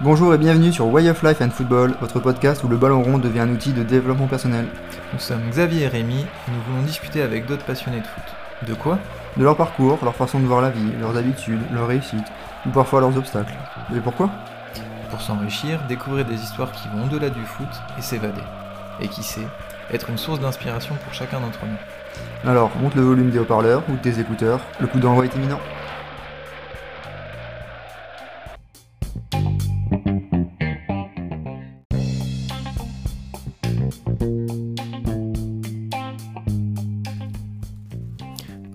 Bonjour et bienvenue sur Way of Life and Football, votre podcast où le ballon rond devient un outil de développement personnel. Nous sommes Xavier et Rémi et nous voulons discuter avec d'autres passionnés de foot. De quoi? De leur parcours, leur façon de voir la vie, leurs habitudes, leurs réussites, ou parfois leurs obstacles. Et pourquoi? Pour s'enrichir, découvrir des histoires qui vont au-delà du foot et s'évader. Et qui sait, être une source d'inspiration pour chacun d'entre nous. Alors, monte le volume des haut-parleurs ou de tes écouteurs, le coup d'envoi est imminent.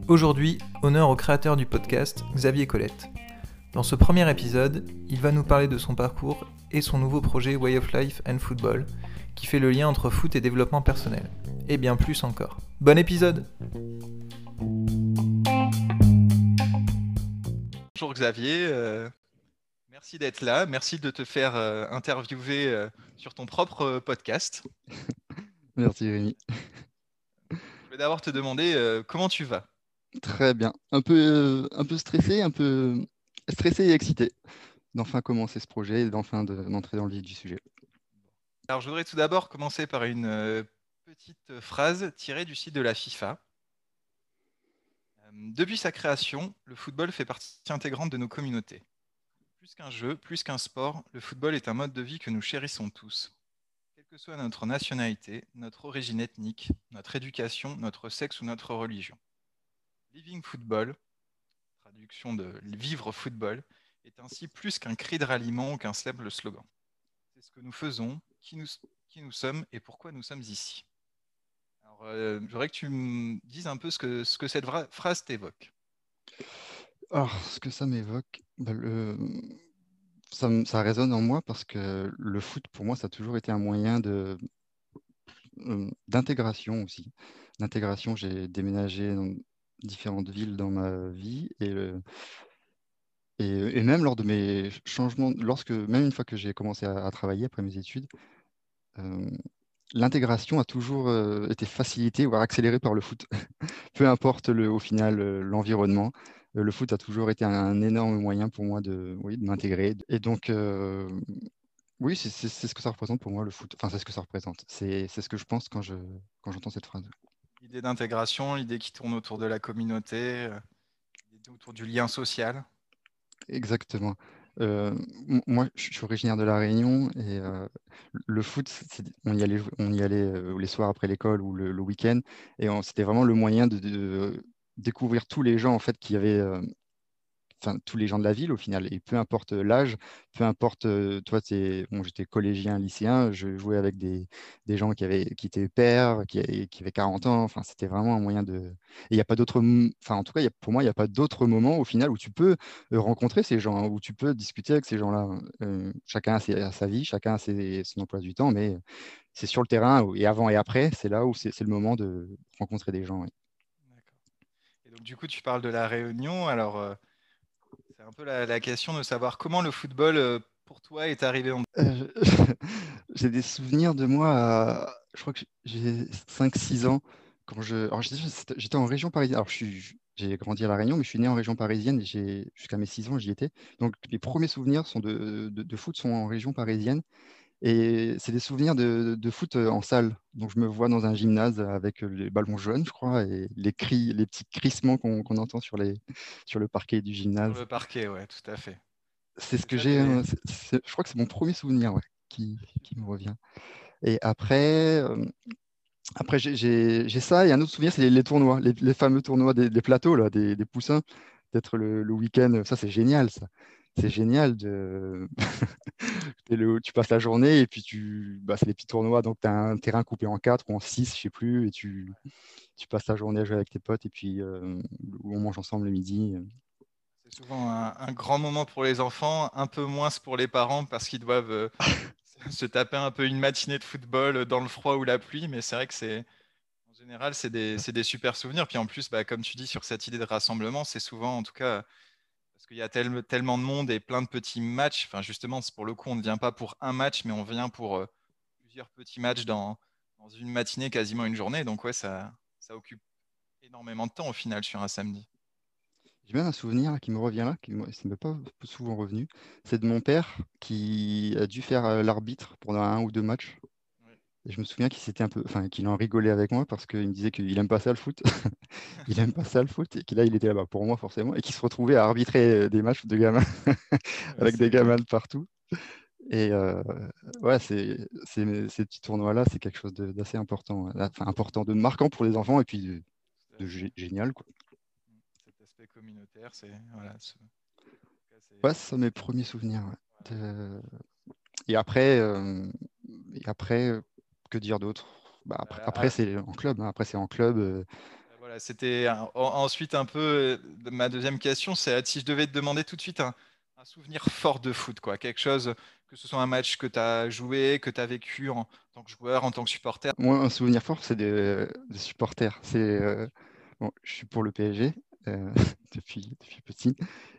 Aujourd'hui, honneur au créateur du podcast, Xavier Colette. Dans ce premier épisode, il va nous parler de son parcours et son nouveau projet Way of Life and Football, qui fait le lien entre foot et développement personnel. Et bien plus encore. Bon épisode Bonjour Xavier, euh, merci d'être là, merci de te faire euh, interviewer euh, sur ton propre podcast. Merci Rémi. Je vais d'abord te demander comment tu vas? Très bien. Un peu, un peu stressé, un peu stressé et excité d'enfin commencer ce projet et d'enfin d'entrer dans le vif du sujet. Alors, je voudrais tout d'abord commencer par une euh, petite phrase tirée du site de la FIFA. Euh, depuis sa création, le football fait partie intégrante de nos communautés. Plus qu'un jeu, plus qu'un sport, le football est un mode de vie que nous chérissons tous. Quelle que soit notre nationalité, notre origine ethnique, notre éducation, notre sexe ou notre religion. Living Football, traduction de vivre football, est ainsi plus qu'un cri de ralliement ou qu'un simple slogan. C'est ce que nous faisons, qui nous, qui nous sommes et pourquoi nous sommes ici. Alors, euh, que tu me dises un peu ce que, ce que cette phrase t'évoque. Alors, ce que ça m'évoque, bah, ça, ça, résonne en moi parce que le foot, pour moi, ça a toujours été un moyen de, euh, d'intégration aussi. D'intégration, j'ai déménagé dans différentes villes dans ma vie et, et, même lors de mes changements, lorsque, même une fois que j'ai commencé à, travailler après mes études, l'intégration a toujours euh, été facilitée, voire accélérée par le foot. Peu importe le, au final euh, l'environnement, le foot a toujours été un, énorme moyen pour moi de, oui, de m'intégrer. Et donc, oui, c'est ce que ça représente pour moi le foot. Enfin, c'est ce que ça représente. C'est ce que je pense quand j'entends je, quand cette phrase. L'idée d'intégration, l'idée qui tourne autour de la communauté, euh, autour du lien social. Exactement. Moi, je suis originaire de La Réunion et le foot, on y allait, on y allait les soirs après l'école ou le, week-end et c'était vraiment le moyen de, découvrir tous les gens en fait qui avaient tous les gens de la ville au final. Et peu importe l'âge, peu importe, euh, toi, bon, j'étais collégien, lycéen, je jouais avec des, des, gens qui, avaient, qui étaient pères, qui, qui avaient 40 ans. Enfin, c'était vraiment un moyen de. Et il n'y a pas d'autre. Enfin, en tout cas, pour moi, il n'y a pas d'autre moment au final où tu peux euh, rencontrer ces gens, où tu peux discuter avec ces gens-là. Euh, chacun a, sa vie, chacun a son emploi du temps, mais c'est sur le terrain et avant et après, c'est là où c'est le moment de rencontrer des gens. Donc, du coup, tu parles de la réunion. Alors un peu la, question de savoir comment le football, euh, pour toi, est arrivé en... Euh, j'ai des souvenirs de moi, je crois que j'ai 5-6 ans, quand je... j'étais en région parisienne. Alors, j'ai grandi à La Réunion, mais je suis né en région parisienne jusqu'à mes 6 ans, j'y étais. Donc, les premiers souvenirs sont de, foot sont en région parisienne. Et c'est des souvenirs de, foot euh, en salle. Donc je me vois dans un gymnase avec les ballons jaunes, je crois, et les cris, les petits crissements qu'on entend sur, les, sur le parquet du gymnase. Sur le parquet, ouais, tout à fait. C'est ce que j'ai. Hein, je crois que c'est mon premier souvenir qui, me revient. Et après, euh, après j'ai ça. Et un autre souvenir, c'est les, tournois, les, fameux tournois des, plateaux, là, des, poussins. D'être le, le week-end. Ça, c'est génial, ça c'est génial de tu passes la journée et puis tu bah, c'est des petits tournois donc tu as un terrain coupé en quatre ou en six je sais plus et tu, tu passes la journée à jouer avec tes potes et puis euh, on mange ensemble le midi c'est souvent un, grand moment pour les enfants un peu moins pour les parents parce qu'ils doivent euh, se taper un peu une matinée de football dans le froid ou la pluie mais c'est vrai que c'est en général c'est des, des, super souvenirs. Puis en plus bah, comme tu dis sur cette idée de rassemblement c'est souvent en tout cas parce qu'il y a tellement de monde et plein de petits matchs. Enfin, justement, pour le coup, on ne vient pas pour un match, mais on vient pour euh, plusieurs petits matchs dans, une matinée, quasiment une journée. Donc, ouais, ça, occupe énormément de temps au final sur un samedi. J'ai même un souvenir qui me revient là, qui ne m'est pas souvent revenu. C'est de mon père qui a dû faire euh, l'arbitre pendant un ou deux matchs. Et je me souviens qu'il s'était un peu, enfin, qu'il en rigolait avec moi parce qu'il me disait qu'il aime pas ça le foot. il aime pas ça le foot et qu'il là il était là-bas pour moi forcément et qu'il se retrouvait à arbitrer des matchs de gamins avec des gamins de partout. Et euh, ouais, c'est, ces petits tournois-là, c'est quelque chose d'assez important, enfin, important, de marquant pour les enfants et puis de, génial. Quoi. Cet aspect communautaire, c'est. Voilà, ouais, c'est mes premiers souvenirs. Et après, euh, et après, que dire d'autre? Bah, Après, euh, après c'est en club. Hein. Après, c'est en club. Euh. Voilà, c'était ensuite un peu ma deuxième question. C'est si je devais te demander tout de suite un, un souvenir fort de foot, quoi, quelque chose que ce soit un match que tu as joué, que tu as vécu en tant que joueur, en tant que supporter? Moi, un souvenir fort, c'est des, supporters. C'est, euh, bon, je suis pour le PSG euh, depuis, depuis petit.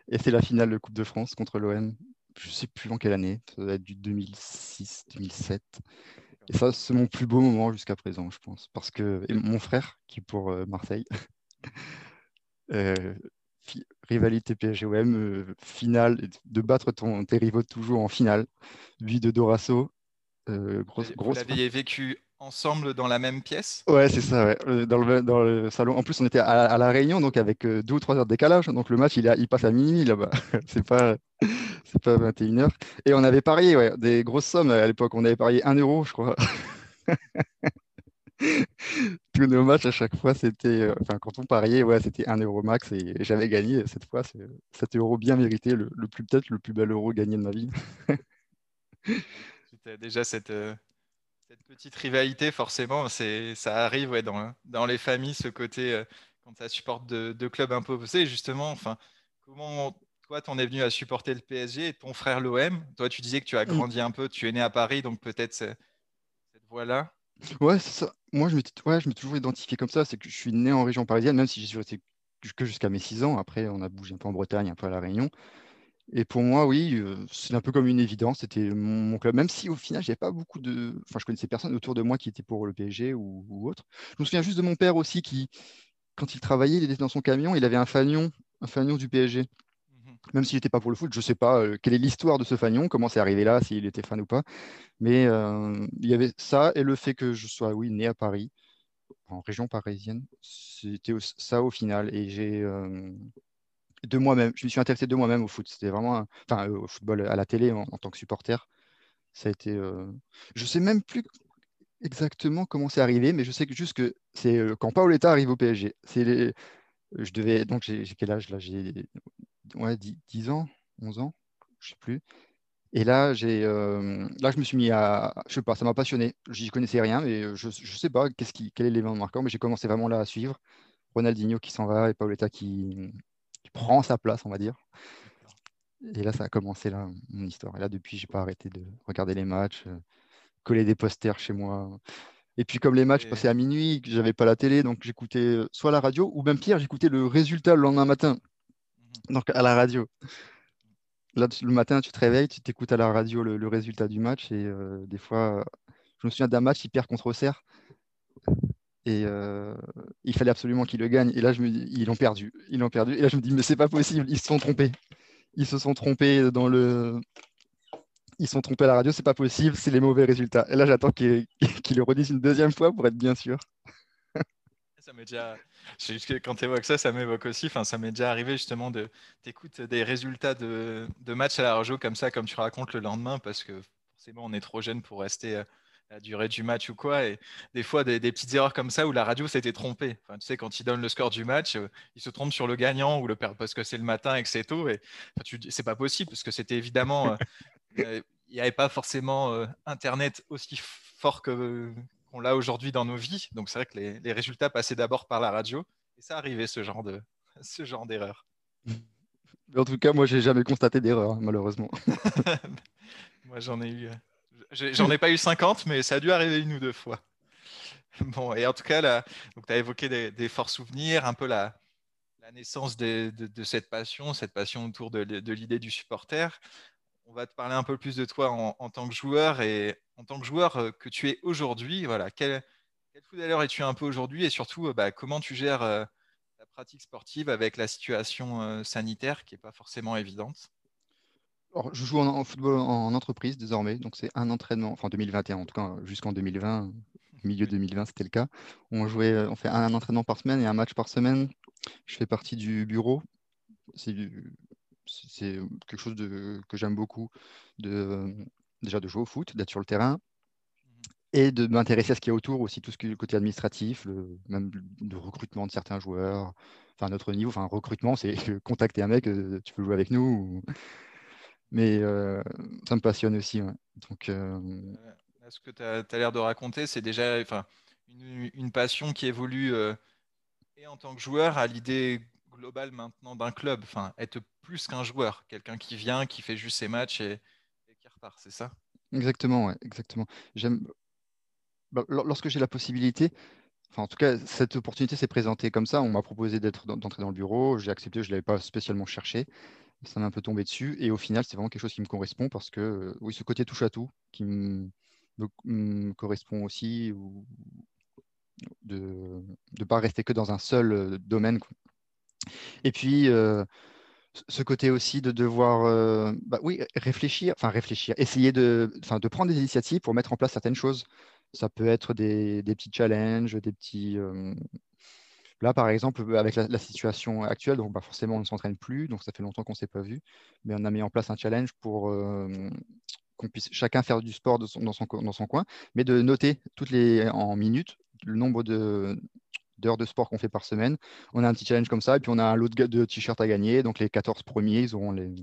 Et c'est la finale de Coupe de France contre l'OM. Je sais plus en quelle année. Ça doit être du 2006, 2007. Et ça, c'est mon plus beau moment jusqu'à présent, je pense. Parce que mon frère, qui est pour euh, Marseille, rivalité PSG-OM, euh, finale, de battre ton, tes rivaux toujours en finale. Lui de Dorasso. Euh, grosse, Vous l'aviez vécu ensemble dans la même pièce? Ouais, c'est ça, ouais. Euh, dans, le, dans, le, salon. En plus, on était à, la Réunion, donc avec deux ou trois heures de décalage. Donc le match, il, a, il passe à minuit là-bas. c'est pas, c'est pas 21h. Et on avait parié ouais, des grosses sommes à l'époque. On avait parié 1 euro, je crois. tous nos matchs à chaque fois, c'était, euh, enfin, quand on pariait, ouais, c'était 1 euro max et, j'avais gagné cette fois. C'est 7 euros bien mérité, le, plus peut-être le plus bel euro gagné de ma vie. déjà cette, euh, cette, petite rivalité, forcément, c'est, ça arrive ouais, dans, dans les familles, ce côté euh, quand ça supporte de, de clubs un peu opposés. Justement, enfin, comment toi, tu en es venu à supporter le PSG et ton frère l'OM Toi, tu disais que tu as mm. grandi un peu, tu es né à Paris, donc peut-être cette voie-là. Ouais, c'est ça. Moi, je m'étais ouais, je toujours identifié comme ça. C'est que je suis né en région parisienne, même si j'y suis resté que jusqu'à mes 6 ans. Après, on a bougé un peu en Bretagne, un peu à La Réunion. Et pour moi, oui, euh, c'est un peu comme une évidence. C'était mon, club, même si au final, j'avais pas beaucoup de. Enfin, je connaissais personne autour de moi qui était pour le PSG ou, ou autre. Je me souviens juste de mon père aussi qui, quand il travaillait, il était dans son camion, il avait un fanion, un fanion du PSG même s'il n'était pas pour le foot, je ne sais pas euh, quelle est l'histoire de ce fanion, comment c'est arrivé là, s'il était fan ou pas. Mais euh, il y avait ça et le fait que je sois, oui, né à Paris, en région parisienne, c'était ça au final. Et j'ai euh, de moi-même, je me suis intéressé de moi-même au foot. C'était vraiment, enfin, au football à la télé en, tant que supporter. Ça a été, je ne sais même plus exactement comment c'est arrivé, mais je sais juste que c'est quand Paoletta arrive au PSG. C'est. Je devais, donc j'ai quel âge là? J'ai ouais, 10, ans, 11 ans, je sais plus. Et là, j'ai, euh, là, je me suis mis à, je sais pas, ça m'a passionné. J'y connaissais rien, mais je, je sais pas qu'est-ce qui, quel est l'événement marquant, mais j'ai commencé vraiment là à suivre. Ronaldinho qui s'en va et Paoletta qui, prend sa place, on va dire. Et là, ça a commencé là mon histoire. Et là, depuis, j'ai pas arrêté de regarder les matchs, euh, coller des posters chez moi. Et puis, comme les matchs passaient à minuit, j'avais pas la télé, donc j'écoutais euh, soit la radio ou même pire, j'écoutais le résultat le lendemain matin donc à la radio. Là, le matin, tu te réveilles, tu t'écoutes à la radio le, résultat du match. Et euh, des fois, je me souviens d'un match, il perd contre Auxerre. Et euh, il fallait absolument qu'ils le gagnent. Et là, je me dis, ils l'ont perdu. Ils l'ont perdu. Et là, je me dis, mais c'est pas possible. Ils se sont trompés. Ils se sont trompés dans le. Ils sont trompés à la radio. C'est pas possible. C'est les mauvais résultats. Et là, j'attends qu'ils le redisent une deuxième fois pour être bien sûr. ça m'est déjà quand tu évoques ça, ça m'évoque aussi. Enfin, ça m'est déjà arrivé justement de t'écouter des résultats de, de matchs à la radio comme ça, comme tu racontes le lendemain, parce que forcément on est trop jeune pour rester à la durée du match ou quoi. Et des fois, des, petites erreurs comme ça où la radio s'était trompée. Enfin, tu sais, quand il donne le score du match, euh, il se trompe sur le gagnant ou le perd parce que c'est le matin et que c'est tôt. Et enfin, c'est pas possible parce que c'était évidemment. Euh, euh, il n'y avait pas forcément Internet aussi fort que, on l'a aujourd'hui dans nos vies. Donc c'est vrai que les, résultats passaient d'abord par la radio et ça arrivait ce genre de ce genre d'erreur. En tout cas, moi, j'ai jamais constaté d'erreur, hein, malheureusement. moi, j'en ai eu, j'en ai pas eu 50, mais ça a dû arriver une ou deux fois. Bon, et en tout cas, tu as évoqué des, forts souvenirs, un peu la, naissance de, cette passion, cette passion autour de, l'idée du supporter on va te parler un peu plus de toi en, tant que joueur et en tant que joueur euh, que tu es aujourd'hui. Voilà, quel, quel footballeur es-tu un peu aujourd'hui et surtout, euh, bah, comment tu gères euh, pratique sportive avec la situation sanitaire qui n'est pas forcément évidente? Alors, je joue en, football en entreprise désormais, donc c'est un entraînement, enfin 2021 en tout cas, jusqu'en 2020, milieu 2020 c'était le cas. On, jouait, on fait un entraînement par semaine et un match par semaine. Je fais partie du bureau. C'est quelque chose de, que j'aime beaucoup, de, déjà de jouer au foot, d'être sur le terrain, et de m'intéresser à ce qu'il y a autour, aussi tout ce qui est le côté administratif, le, même le recrutement de certains joueurs, enfin notre niveau, enfin recrutement, c'est contacter un mec, euh, tu peux jouer avec nous, mais euh, ça me passionne aussi. Donc, euh, Ce que tu as, l'air de raconter, c'est déjà une, passion qui évolue et en tant que joueur à l'idée globale maintenant d'un club, enfin être plus qu'un joueur, quelqu'un qui vient, qui fait juste ses matchs et, et qui repart, c'est ça? Exactement, ouais, exactement. J'aime bah, lorsque j'ai la possibilité, enfin, en tout cas, cette opportunité s'est présentée comme ça. On m'a proposé d'être d'entrer dans le bureau. J'ai accepté, je ne l'avais pas spécialement cherché. Ça m'a un peu tombé dessus. Et au final, c'est vraiment quelque chose qui me correspond parce que, euh, oui, ce côté touche à tout qui me, correspond aussi, de ne pas rester que dans un seul euh, domaine. Et puis, euh, ce côté aussi de devoir bah oui, réfléchir, enfin réfléchir, essayer de, de prendre des initiatives pour mettre en place certaines choses. Ça peut être des, petits challenges, des petits. Là, par exemple, avec la, situation actuelle, donc bah, forcément, on ne s'entraîne plus, donc ça fait longtemps qu'on ne s'est pas vu, mais on a mis en place un challenge pour qu'on puisse chacun faire du sport dans, son, dans, son, coin, mais de noter toutes les, en minutes le nombre d'heures de sport qu'on fait par semaine. On a un petit challenge comme ça, et puis on a un lot de, t-shirts à gagner, donc les 14 premiers, ils auront les,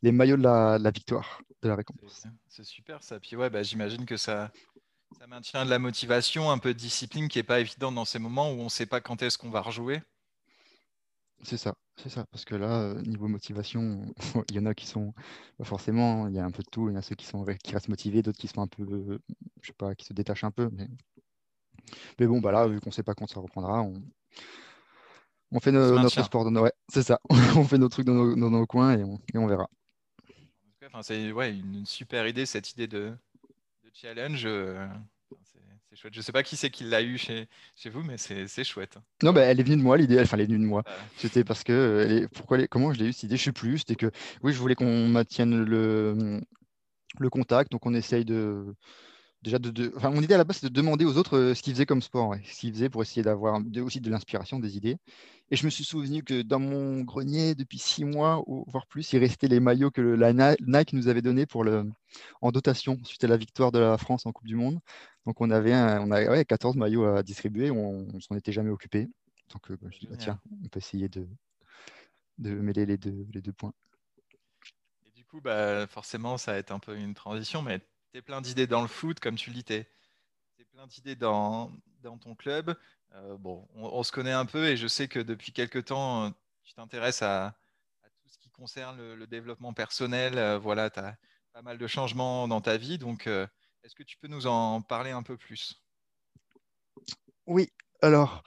les maillots de la, de la victoire, de la récompense. C'est super ça. Puis ouais, bah, j'imagine que ça, ça maintient de la motivation, un peu de discipline qui n'est pas évidente dans ces moments où on ne sait pas quand est-ce qu'on va rejouer. C'est ça, c'est ça. Parce que là, euh, niveau motivation, il y en a qui sont forcément, il y a un peu de tout. Il y en a ceux qui sont qui restent motivés, d'autres qui sont un peu, je sais pas, qui se détachent un peu. Mais, mais bon, bah là, vu qu'on ne sait pas quand ça reprendra, on, on fait notre sport. Dans ouais, c'est ça. on fait nos trucs dans nos, coins et on, et on verra. c'est ouais, une super idée cette idée de, challenge. Euh, c'est chouette. Je sais pas qui c'est qui l'a eu chez, chez vous, mais c'est chouette. Non, bah, elle est venue de moi, l'idée. Enfin, elle est venue de moi. C'était parce que. Euh, elle pourquoi comment je l'ai eu cette idée Je sais plus. C'était que, oui, je voulais qu'on maintienne le, le contact. Donc, on essaye de. Déjà, de, enfin, mon idée à la base, c'est de demander aux autres euh, ce qu'ils faisaient comme sport, ce qu'ils faisaient pour essayer d'avoir aussi de l'inspiration, des idées. Et je me suis souvenu que dans mon grenier, depuis six mois, ou voire plus, il restait les maillots que la Nike nous avait donnés pour le, en dotation suite à la victoire de la France en Coupe du Monde. Donc on avait, on avait 14 maillots à distribuer, on ne s'en était jamais occupé. Donc euh, bah, je me suis dit, bah, tiens, on peut essayer de, de mêler les deux, les deux points. Et du coup, bah, forcément, ça va être un peu une transition, mais plein d'idées dans le foot, comme tu le dis, tu plein d'idées dans, dans ton club. Euh, bon, on, se connaît un peu et je sais que depuis quelques temps, tu t'intéresses à, tout ce qui concerne le, développement personnel. Euh, voilà, tu as pas mal de changements dans ta vie. Donc, euh, est-ce que tu peux nous en parler un peu plus? Oui, alors,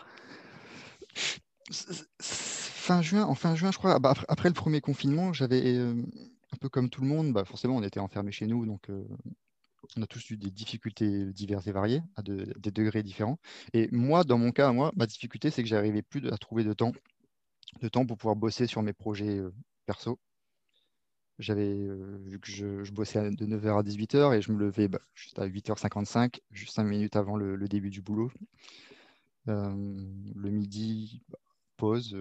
fin juin, en fin juin, je crois, bah, après le premier confinement, j'avais, un peu comme tout le monde, bah, forcément, on était enfermés chez nous, donc on a tous eu des difficultés diverses et variées, à des degrés différents. Et moi, dans mon cas, moi, ma difficulté, c'est que j'arrivais plus à trouver de temps, de temps pour pouvoir bosser sur mes projets euh, perso. J'avais euh, vu que je, bossais de 9h à 18h et je me levais bah, juste à 8h55, juste 5 minutes avant le, début du boulot. Euh, le midi, bah, pause,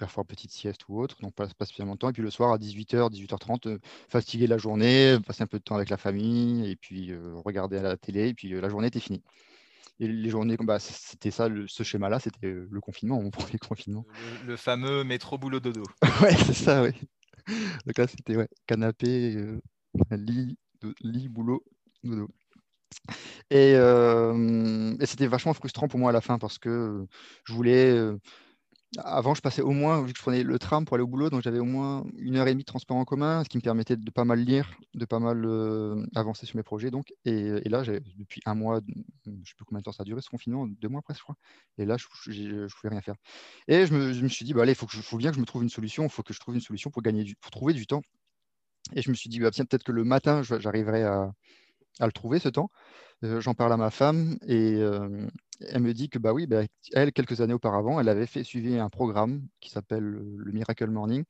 parfois petite sieste ou autre, donc pas, pas spécialement de temps. Et puis le soir à 18h, 18h30, euh, fatigué de la journée, passer un peu de temps avec la famille, et puis euh, regarder à la télé, et puis euh, la journée était finie. Et les journées, bah, c'était ça, ce schéma-là, c'était le confinement, mon premier confinement. Le, fameux métro boulot dodo. ouais, c'est ça, oui. Donc là, c'était ouais, canapé, lit, lit, boulot, dodo. Et, et c'était vachement frustrant pour moi à la fin parce que je voulais avant, je passais au moins, vu que je prenais le tram pour aller au boulot, donc j'avais au moins une heure et demie de transport en commun, ce qui me permettait de pas mal lire, de pas mal euh, avancer sur mes projets. Donc. Et, là, depuis un mois, je ne sais plus combien de temps ça a duré ce confinement, deux mois presque, je crois. Et là, je ne pouvais rien faire. Et je me, suis dit, bah, allez, il faut, bien que je me trouve une solution, il faut que je trouve une solution pour, gagner pour trouver du temps. Et je me suis dit, bah, peut-être que le matin, j'arriverai à, le trouver, ce temps. J'en parle à ma femme et elle me dit que bah oui, bah, elle, quelques années auparavant, elle avait fait suivre un programme qui s'appelle le Miracle Morning.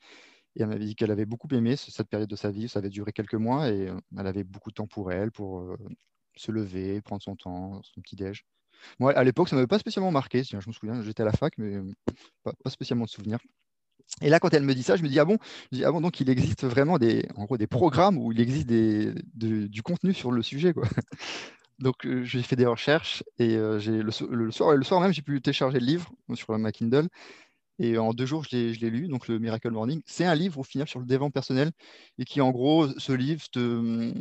Et elle m'avait dit qu'elle avait beaucoup aimé cette période de sa vie. Ça avait duré quelques mois et elle avait beaucoup de temps pour elle, pour se lever, prendre son temps, son petit déj. Moi, à l'époque, ça ne m'avait pas spécialement marqué. Je me souviens, j'étais à la fac, mais pas, spécialement de souvenirs. Et là, quand elle me dit ça, je me dis ah bon, ah bon donc il existe vraiment des, en gros, des programmes où il existe du contenu sur le sujet. Quoi. Donc j'ai fait des recherches et j'ai le, soir, le soir même, j'ai pu télécharger le livre sur ma Kindle. Et en deux jours, je l'ai lu, donc le Miracle Morning. C'est un livre au final sur le développement personnel et qui, en gros, ce livre te,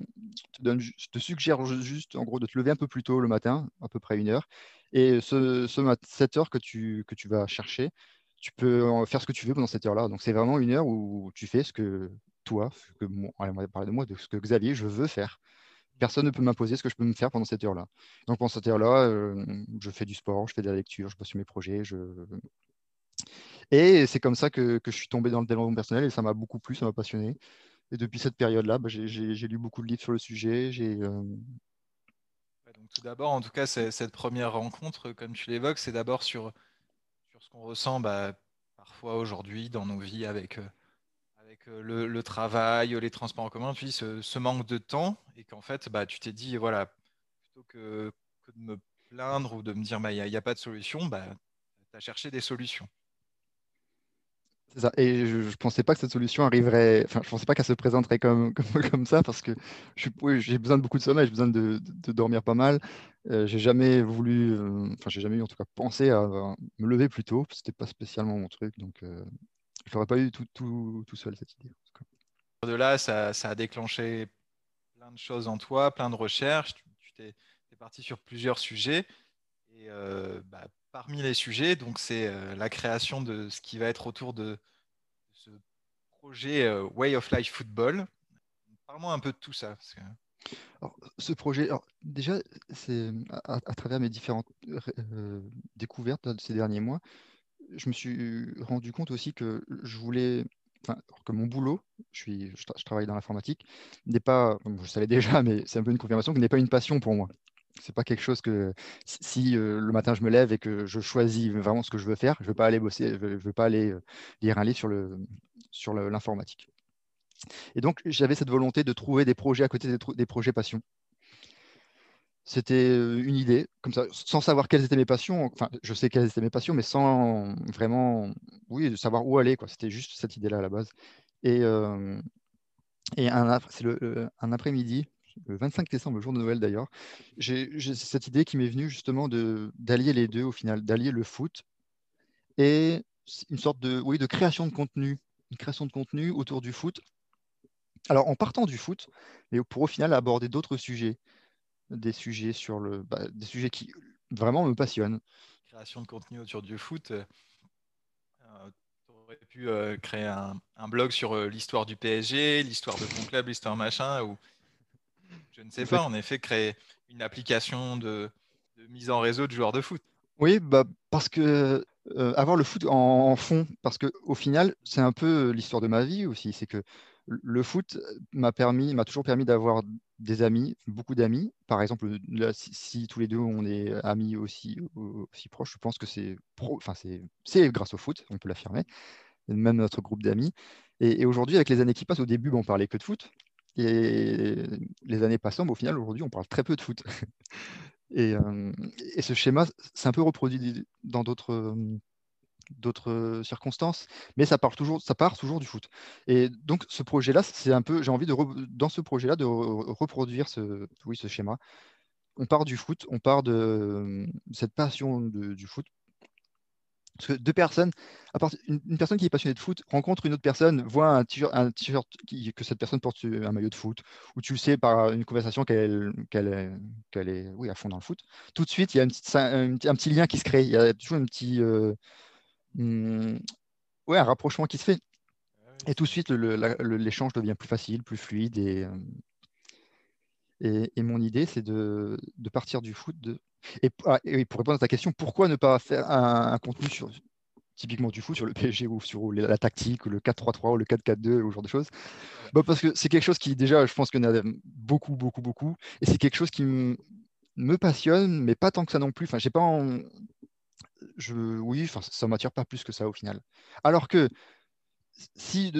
te, donne, te suggère juste, en gros, de te lever un peu plus tôt le matin, à peu près une heure. Et ce, ce cette heure que tu, que tu vas chercher, tu peux faire ce que tu veux pendant cette heure-là. Donc c'est vraiment une heure où tu fais ce que toi, que, on va parler de moi, de ce que Xavier, je veux faire. Personne ne peut m'imposer ce que je peux me faire pendant cette heure-là. Donc pendant cette heure-là, euh, je fais du sport, je fais de la lecture, je bosse sur mes projets, je, et c'est comme ça que, je suis tombé dans le développement personnel et ça m'a beaucoup plu, ça m'a passionné. Et depuis cette période-là, bah, j'ai lu beaucoup de livres sur le sujet. Euh, tout d'abord, en tout cas, cette première rencontre, comme tu l'évoques, c'est d'abord sur, ce qu'on ressent bah, parfois aujourd'hui dans nos vies avec, euh, euh, le, travail, les transports en commun, tu dis ce, manque de temps et qu'en fait, bah, tu t'es dit, voilà, plutôt que, de me plaindre ou de me dire, il n'y a, a, pas de solution, bah, tu as cherché des solutions. C'est ça. Et je ne pensais pas que cette solution arriverait. Enfin, je pensais pas qu'elle se présenterait comme, comme, ça parce que j'ai besoin de beaucoup de sommeil, j'ai besoin de, dormir pas mal. Euh, j'ai jamais voulu, euh, enfin, j'ai jamais eu en tout cas pensé à, me lever plus tôt. C'était pas spécialement mon truc, donc euh, je n'aurais pas eu tout, tout, tout, seul cette idée. De là, ça, ça, a déclenché plein de choses en toi, plein de recherches. Tu, t'es, parti sur plusieurs sujets. Et bah, parmi les sujets, donc c'est euh, la création de ce qui va être autour de, ce projet euh, Way of Life Football. Parle-moi un peu de tout ça. ce projet, déjà, c'est à, travers mes différentes euh, découvertes de ces derniers mois, je me suis rendu compte aussi que je voulais, que mon boulot, je, suis, je, travaille dans l'informatique, n'est pas, je savais déjà, mais c'est un peu une confirmation, que n'est pas une passion pour moi. C'est pas quelque chose que si euh, le matin je me lève et que je choisis vraiment ce que je veux faire, je veux pas aller bosser, je veux, pas aller euh, lire un livre sur le sur l'informatique. Et donc j'avais cette volonté de trouver des projets à côté des, projets passion. C'était euh, une idée, comme ça, sans savoir quelles étaient mes passions. Enfin, je sais quelles étaient mes passions, mais sans vraiment, oui, savoir où aller. C'était juste cette idée-là à la base. Et, et un, c'est un après-midi, le 25 décembre, le jour de Noël d'ailleurs, j'ai cette idée qui m'est venue justement d'allier les deux au final, d'allier le foot et une sorte de, oui, de création de contenu, une création de contenu autour du foot. Alors en partant du foot, mais pour au final aborder d'autres sujets, des sujets sur le, bah, des sujets qui vraiment me passionnent. Création de contenu autour du foot. Euh, tu aurais pu euh, créer un, blog sur euh, l'histoire du PSG, l'histoire de ton club, l'histoire machin, ou je ne sais pas, en effet, créer une application de, mise en réseau de joueurs de foot. Oui, bah, parce que euh, avoir le foot en, fond, parce qu'au final, c'est un peu l'histoire de ma vie aussi. C'est que le foot m'a permis, m'a toujours permis d'avoir des amis, beaucoup d'amis. Par exemple, si, tous les deux on est amis aussi, aussi proches, je pense que c'est enfin, c'est grâce au foot, on peut l'affirmer, même notre groupe d'amis. Et, aujourd'hui, avec les années qui passent, au début, on parlait que de foot. Et les années passant, au final, aujourd'hui, on parle très peu de foot. Euh, et, ce schéma, c'est un peu reproduit dans d'autres d'autres circonstances, mais ça part toujours, ça part toujours du foot. Et donc ce projet-là, c'est un peu, j'ai envie de dans ce projet-là de reproduire ce, oui, ce schéma. On part du foot, on part de cette passion du foot parce que deux personnes, à part, une, personne qui est passionnée de foot rencontre une autre personne, voit un t-shirt, que cette personne porte un maillot de foot, ou tu sais par une conversation qu'elle est, oui, à fond dans le foot. Tout de suite, il y a un, petit lien qui se crée. Il y a toujours un petit, hmm, ouais, un rapprochement qui se fait. Et tout de suite, l'échange devient plus facile, plus fluide. Et, euh, et, mon idée, c'est de, de, partir du foot, de, ah, et, pour répondre à ta question, pourquoi ne pas faire un, contenu sur typiquement du foot sur le PSG ou sur la tactique, ou le 4-3-3 ou le 4-4-2 ou ce genre de choses? Bah Parce que c'est quelque chose qui déjà, je pense qu'il y en a beaucoup, beaucoup, beaucoup. Et c'est quelque chose qui me passionne, mais pas tant que ça non plus. Enfin, j'ai pas je, oui, ça m'attire pas plus que ça au final. Alors que si,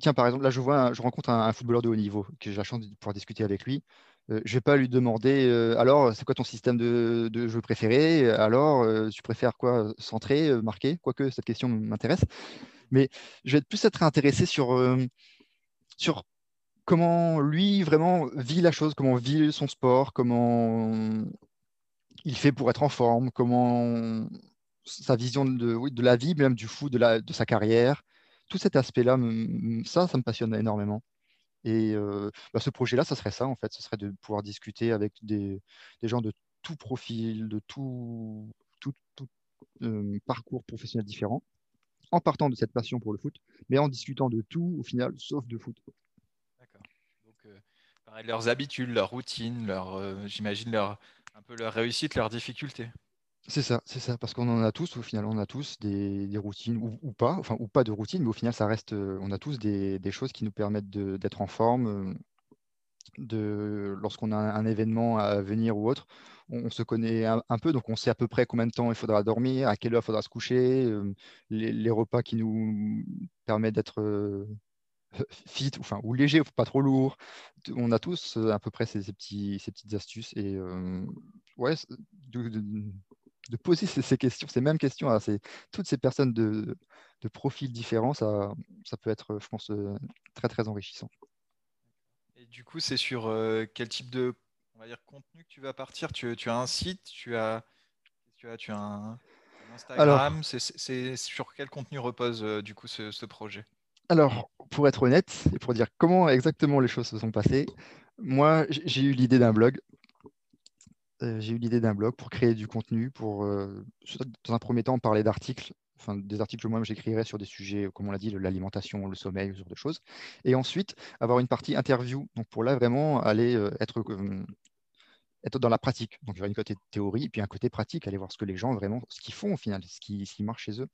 tiens, par exemple, là, je vois, je rencontre un, footballeur de haut niveau, que j'ai la chance de pouvoir discuter avec lui. Je euh, je vais pas lui demander, euh, alors, c'est quoi ton système de, jeu préféré? Alors, euh, tu préfères quoi Centrer, marquer? Quoique cette question m'intéresse. Mais je vais plus être intéressé sur, sur comment lui vraiment vit la chose, comment vit son sport, comment il fait pour être en forme, comment sa vision de, oui, de la vie, même du foot, de, la, de sa carrière. Tout cet aspect-là, ça, ça me passionne énormément. Et euh, bah, ce projet-là, ça serait ça, en fait. Ce serait de pouvoir discuter avec des, des gens de tout profil, de tout, tout, euh, parcours professionnel différent, en partant de cette passion pour le foot, mais en discutant de tout, au final, sauf de foot. D'accord. Donc, euh, leurs habitudes, leurs routines, leur, j'imagine leur, un peu leur réussite, leurs difficultés. C'est ça, c'est ça, parce qu'on en a tous, au final, on a tous des, routines ou, pas, enfin, ou pas de routine, mais au final, ça reste, on a tous des, choses qui nous permettent d'être en forme, de, lorsqu'on a un événement à venir ou autre, on, se connaît un, peu, donc on sait à peu près combien de temps il faudra dormir, à quelle heure il faudra se coucher, les, repas qui nous permettent d'être fit, enfin, ou léger, pas trop lourd. On a tous à peu près ces, ces petites astuces et ouais, poser ces, questions, ces mêmes questions à toutes ces personnes de, profils différents, ça, ça peut être, je pense, euh, très très enrichissant. Et du coup, c'est sur euh, quel type de on va dire, contenu que tu vas partir? Tu, tu, as un site, tu as, tu as, tu as un, Instagram, c'est sur quel contenu repose euh, du coup ce, projet? Alors, pour être honnête et pour dire comment exactement les choses se sont passées, moi, j'ai eu l'idée d'un blog j'ai eu l'idée d'un blog pour créer du contenu, pour, euh, dans un premier temps, parler d'articles, enfin des articles que moi j'écrirais sur des sujets, comme on l'a dit, l'alimentation, le sommeil, ce genre de choses. Et ensuite, avoir une partie interview, donc pour là vraiment aller euh, être, être dans la pratique. Donc il y aura une côté théorie, et puis un côté pratique, aller voir ce que les gens vraiment, ce qu'ils font au final, ce qui, ce qui marche chez eux.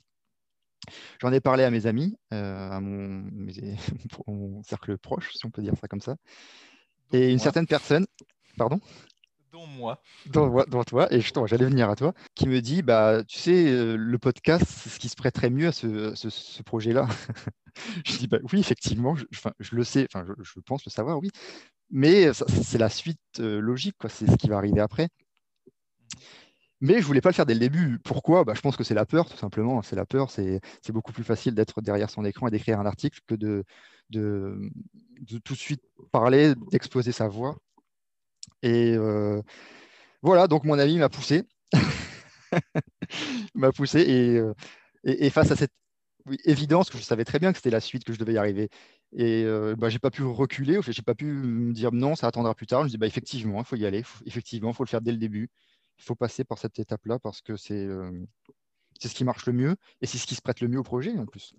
J'en ai parlé à mes amis, à mon, mon, cercle proche, si on peut dire ça comme ça. Et une certaine personne, pardon? Moi. Dont, toi, et justement, j'allais venir à toi, qui me dit bah, Tu sais, euh, le podcast, c'est ce qui se prêterait mieux à ce, projet-là. je dis bah, Oui, effectivement, je, je le sais, enfin, je, pense le savoir, oui. Mais c'est la suite euh, logique, quoi. c'est ce qui va arriver après. Mais je voulais pas le faire dès le début. Pourquoi? Bah, Je pense que c'est la peur, tout simplement. C'est la peur. C'est beaucoup plus facile d'être derrière son écran et d'écrire un article que de, de, tout de suite parler, d'exposer sa voix. Et euh, voilà, donc mon ami m'a poussé. m'a poussé euh, et, et, face à cette évidence que je savais très bien que c'était la suite, que je devais y arriver. Et euh, bah, j'ai pas pu reculer, j'ai pas pu me dire non, ça attendra plus tard. Je me dis bah, effectivement, il faut y aller, effectivement, il faut le faire dès le début. Il faut passer par cette étape-là parce que c'est c'est ce qui marche le mieux et c'est ce qui se prête le mieux au projet en plus.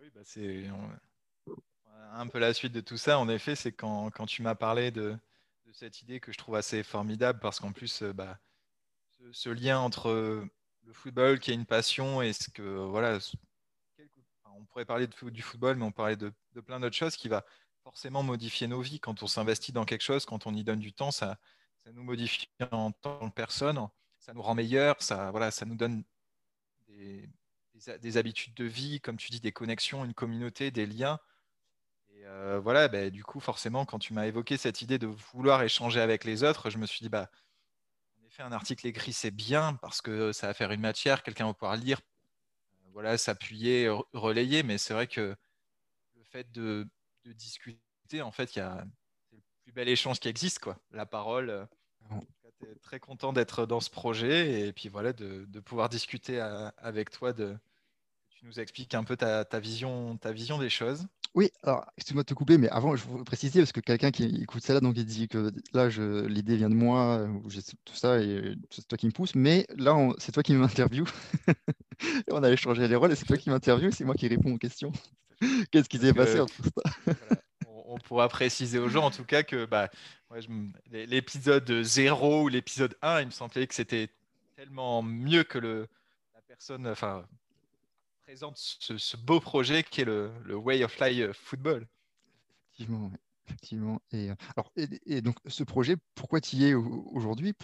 Oui, bah, c'est un peu la suite de tout ça, en effet, c'est quand, quand tu m'as parlé de, cette idée que je trouve assez formidable parce qu'en plus, euh, bah, ce, lien entre euh, le football qui est une passion et ce que voilà, on pourrait parler du football, mais on parlait de, plein d'autres choses qui va forcément modifier nos vies. Quand on s'investit dans quelque chose, quand on y donne du temps, ça, nous modifie en tant que personne, ça nous rend meilleur, ça voilà, ça nous donne des habitudes de vie, comme tu dis, des connexions, une communauté, des liens euh, voilà, bah, du coup, forcément, quand tu m'as évoqué cette idée de vouloir échanger avec les autres, je me suis dit, bah, en effet, un article écrit, c'est bien parce que ça va faire une matière, quelqu'un va pouvoir lire, euh, voilà, s'appuyer, relayer, mais c'est vrai que le fait de, discuter, en fait, il y a le plus bel échange qui existe, quoi. La parole. Euh, très content d'être dans ce projet et puis voilà de, pouvoir discuter avec toi de tu nous expliques un peu ta, vision ta vision des choses oui, alors, excuse-moi de te couper, mais avant, je veux préciser, parce que quelqu'un qui écoute ça là, donc il dit que là, l'idée vient de moi, tout ça, et c'est toi qui me pousse, mais là, c'est toi qui m'interview. on a échangé les rôles, et c'est toi qui m'interview, c'est moi qui réponds aux questions. Qu'est-ce qui s'est passé entre ça? on, pourra préciser aux gens, en tout cas, que bah, l'épisode 0 ou l'épisode 1, il me semblait que c'était tellement mieux que le, la personne, enfin, présente ce, beau projet qui est le, Way of Life Football. Effectivement, Effectivement. Et, alors, et, donc, ce projet, pourquoi tu y es aujourd'hui?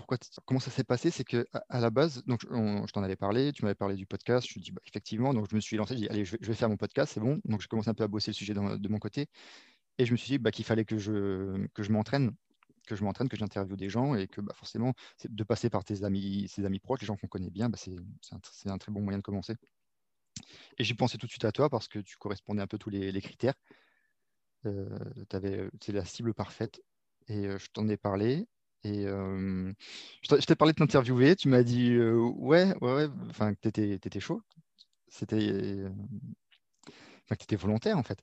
Comment ça s'est passé? C'est que à, la base, donc, je t'en avais parlé, tu m'avais parlé du podcast. Je dis bah, effectivement, donc je me suis lancé, je allez, je vais, faire mon podcast, c'est bon. Donc, je commence un peu à bosser le sujet de mon côté. Et je me suis dit bah, qu'il fallait que je, que je m'entraîne que je m'entraîne, que j'interviewe des gens et que bah, forcément, de passer par tes amis, ses amis proches, les gens qu'on connaît bien, bah, c'est un, très bon moyen de commencer. Et j'ai pensé tout de suite à toi parce que tu correspondais un peu tous les, critères. Euh, c'est la cible parfaite. Et euh, je t'en ai parlé. Et euh, je t'ai parlé de t'interviewer. Tu m'as dit euh, ouais, ouais, ouais, enfin, que tu étais, chaud. C'était. Enfin, que tu étais volontaire en fait.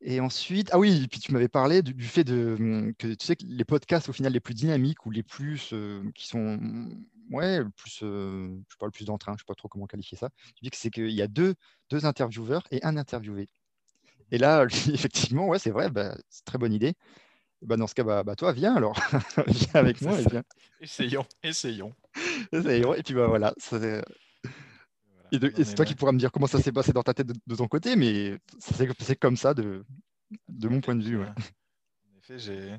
Et ensuite, ah oui, puis tu m'avais parlé du, fait de, hum, que tu sais que les podcasts au final les plus dynamiques ou les plus qui sont ouais, plus, je sais pas, le plus d'entrain, je sais pas trop comment qualifier ça. Tu dis que c'est qu'il y a deux, deux intervieweurs et un interviewé. Et là, effectivement, ouais, c'est vrai, bah, c'est très bonne idée. Bah, dans ce cas, bah, bah toi, viens alors. viens avec moi. Et viens. Essayons, essayons. essayons. Et puis bah, voilà. Et, c'est toi qui pourras me dire comment ça s'est passé dans ta tête de, ton côté, mais c'est comme ça de, de mon point de vue. En effet, j'ai. Euh,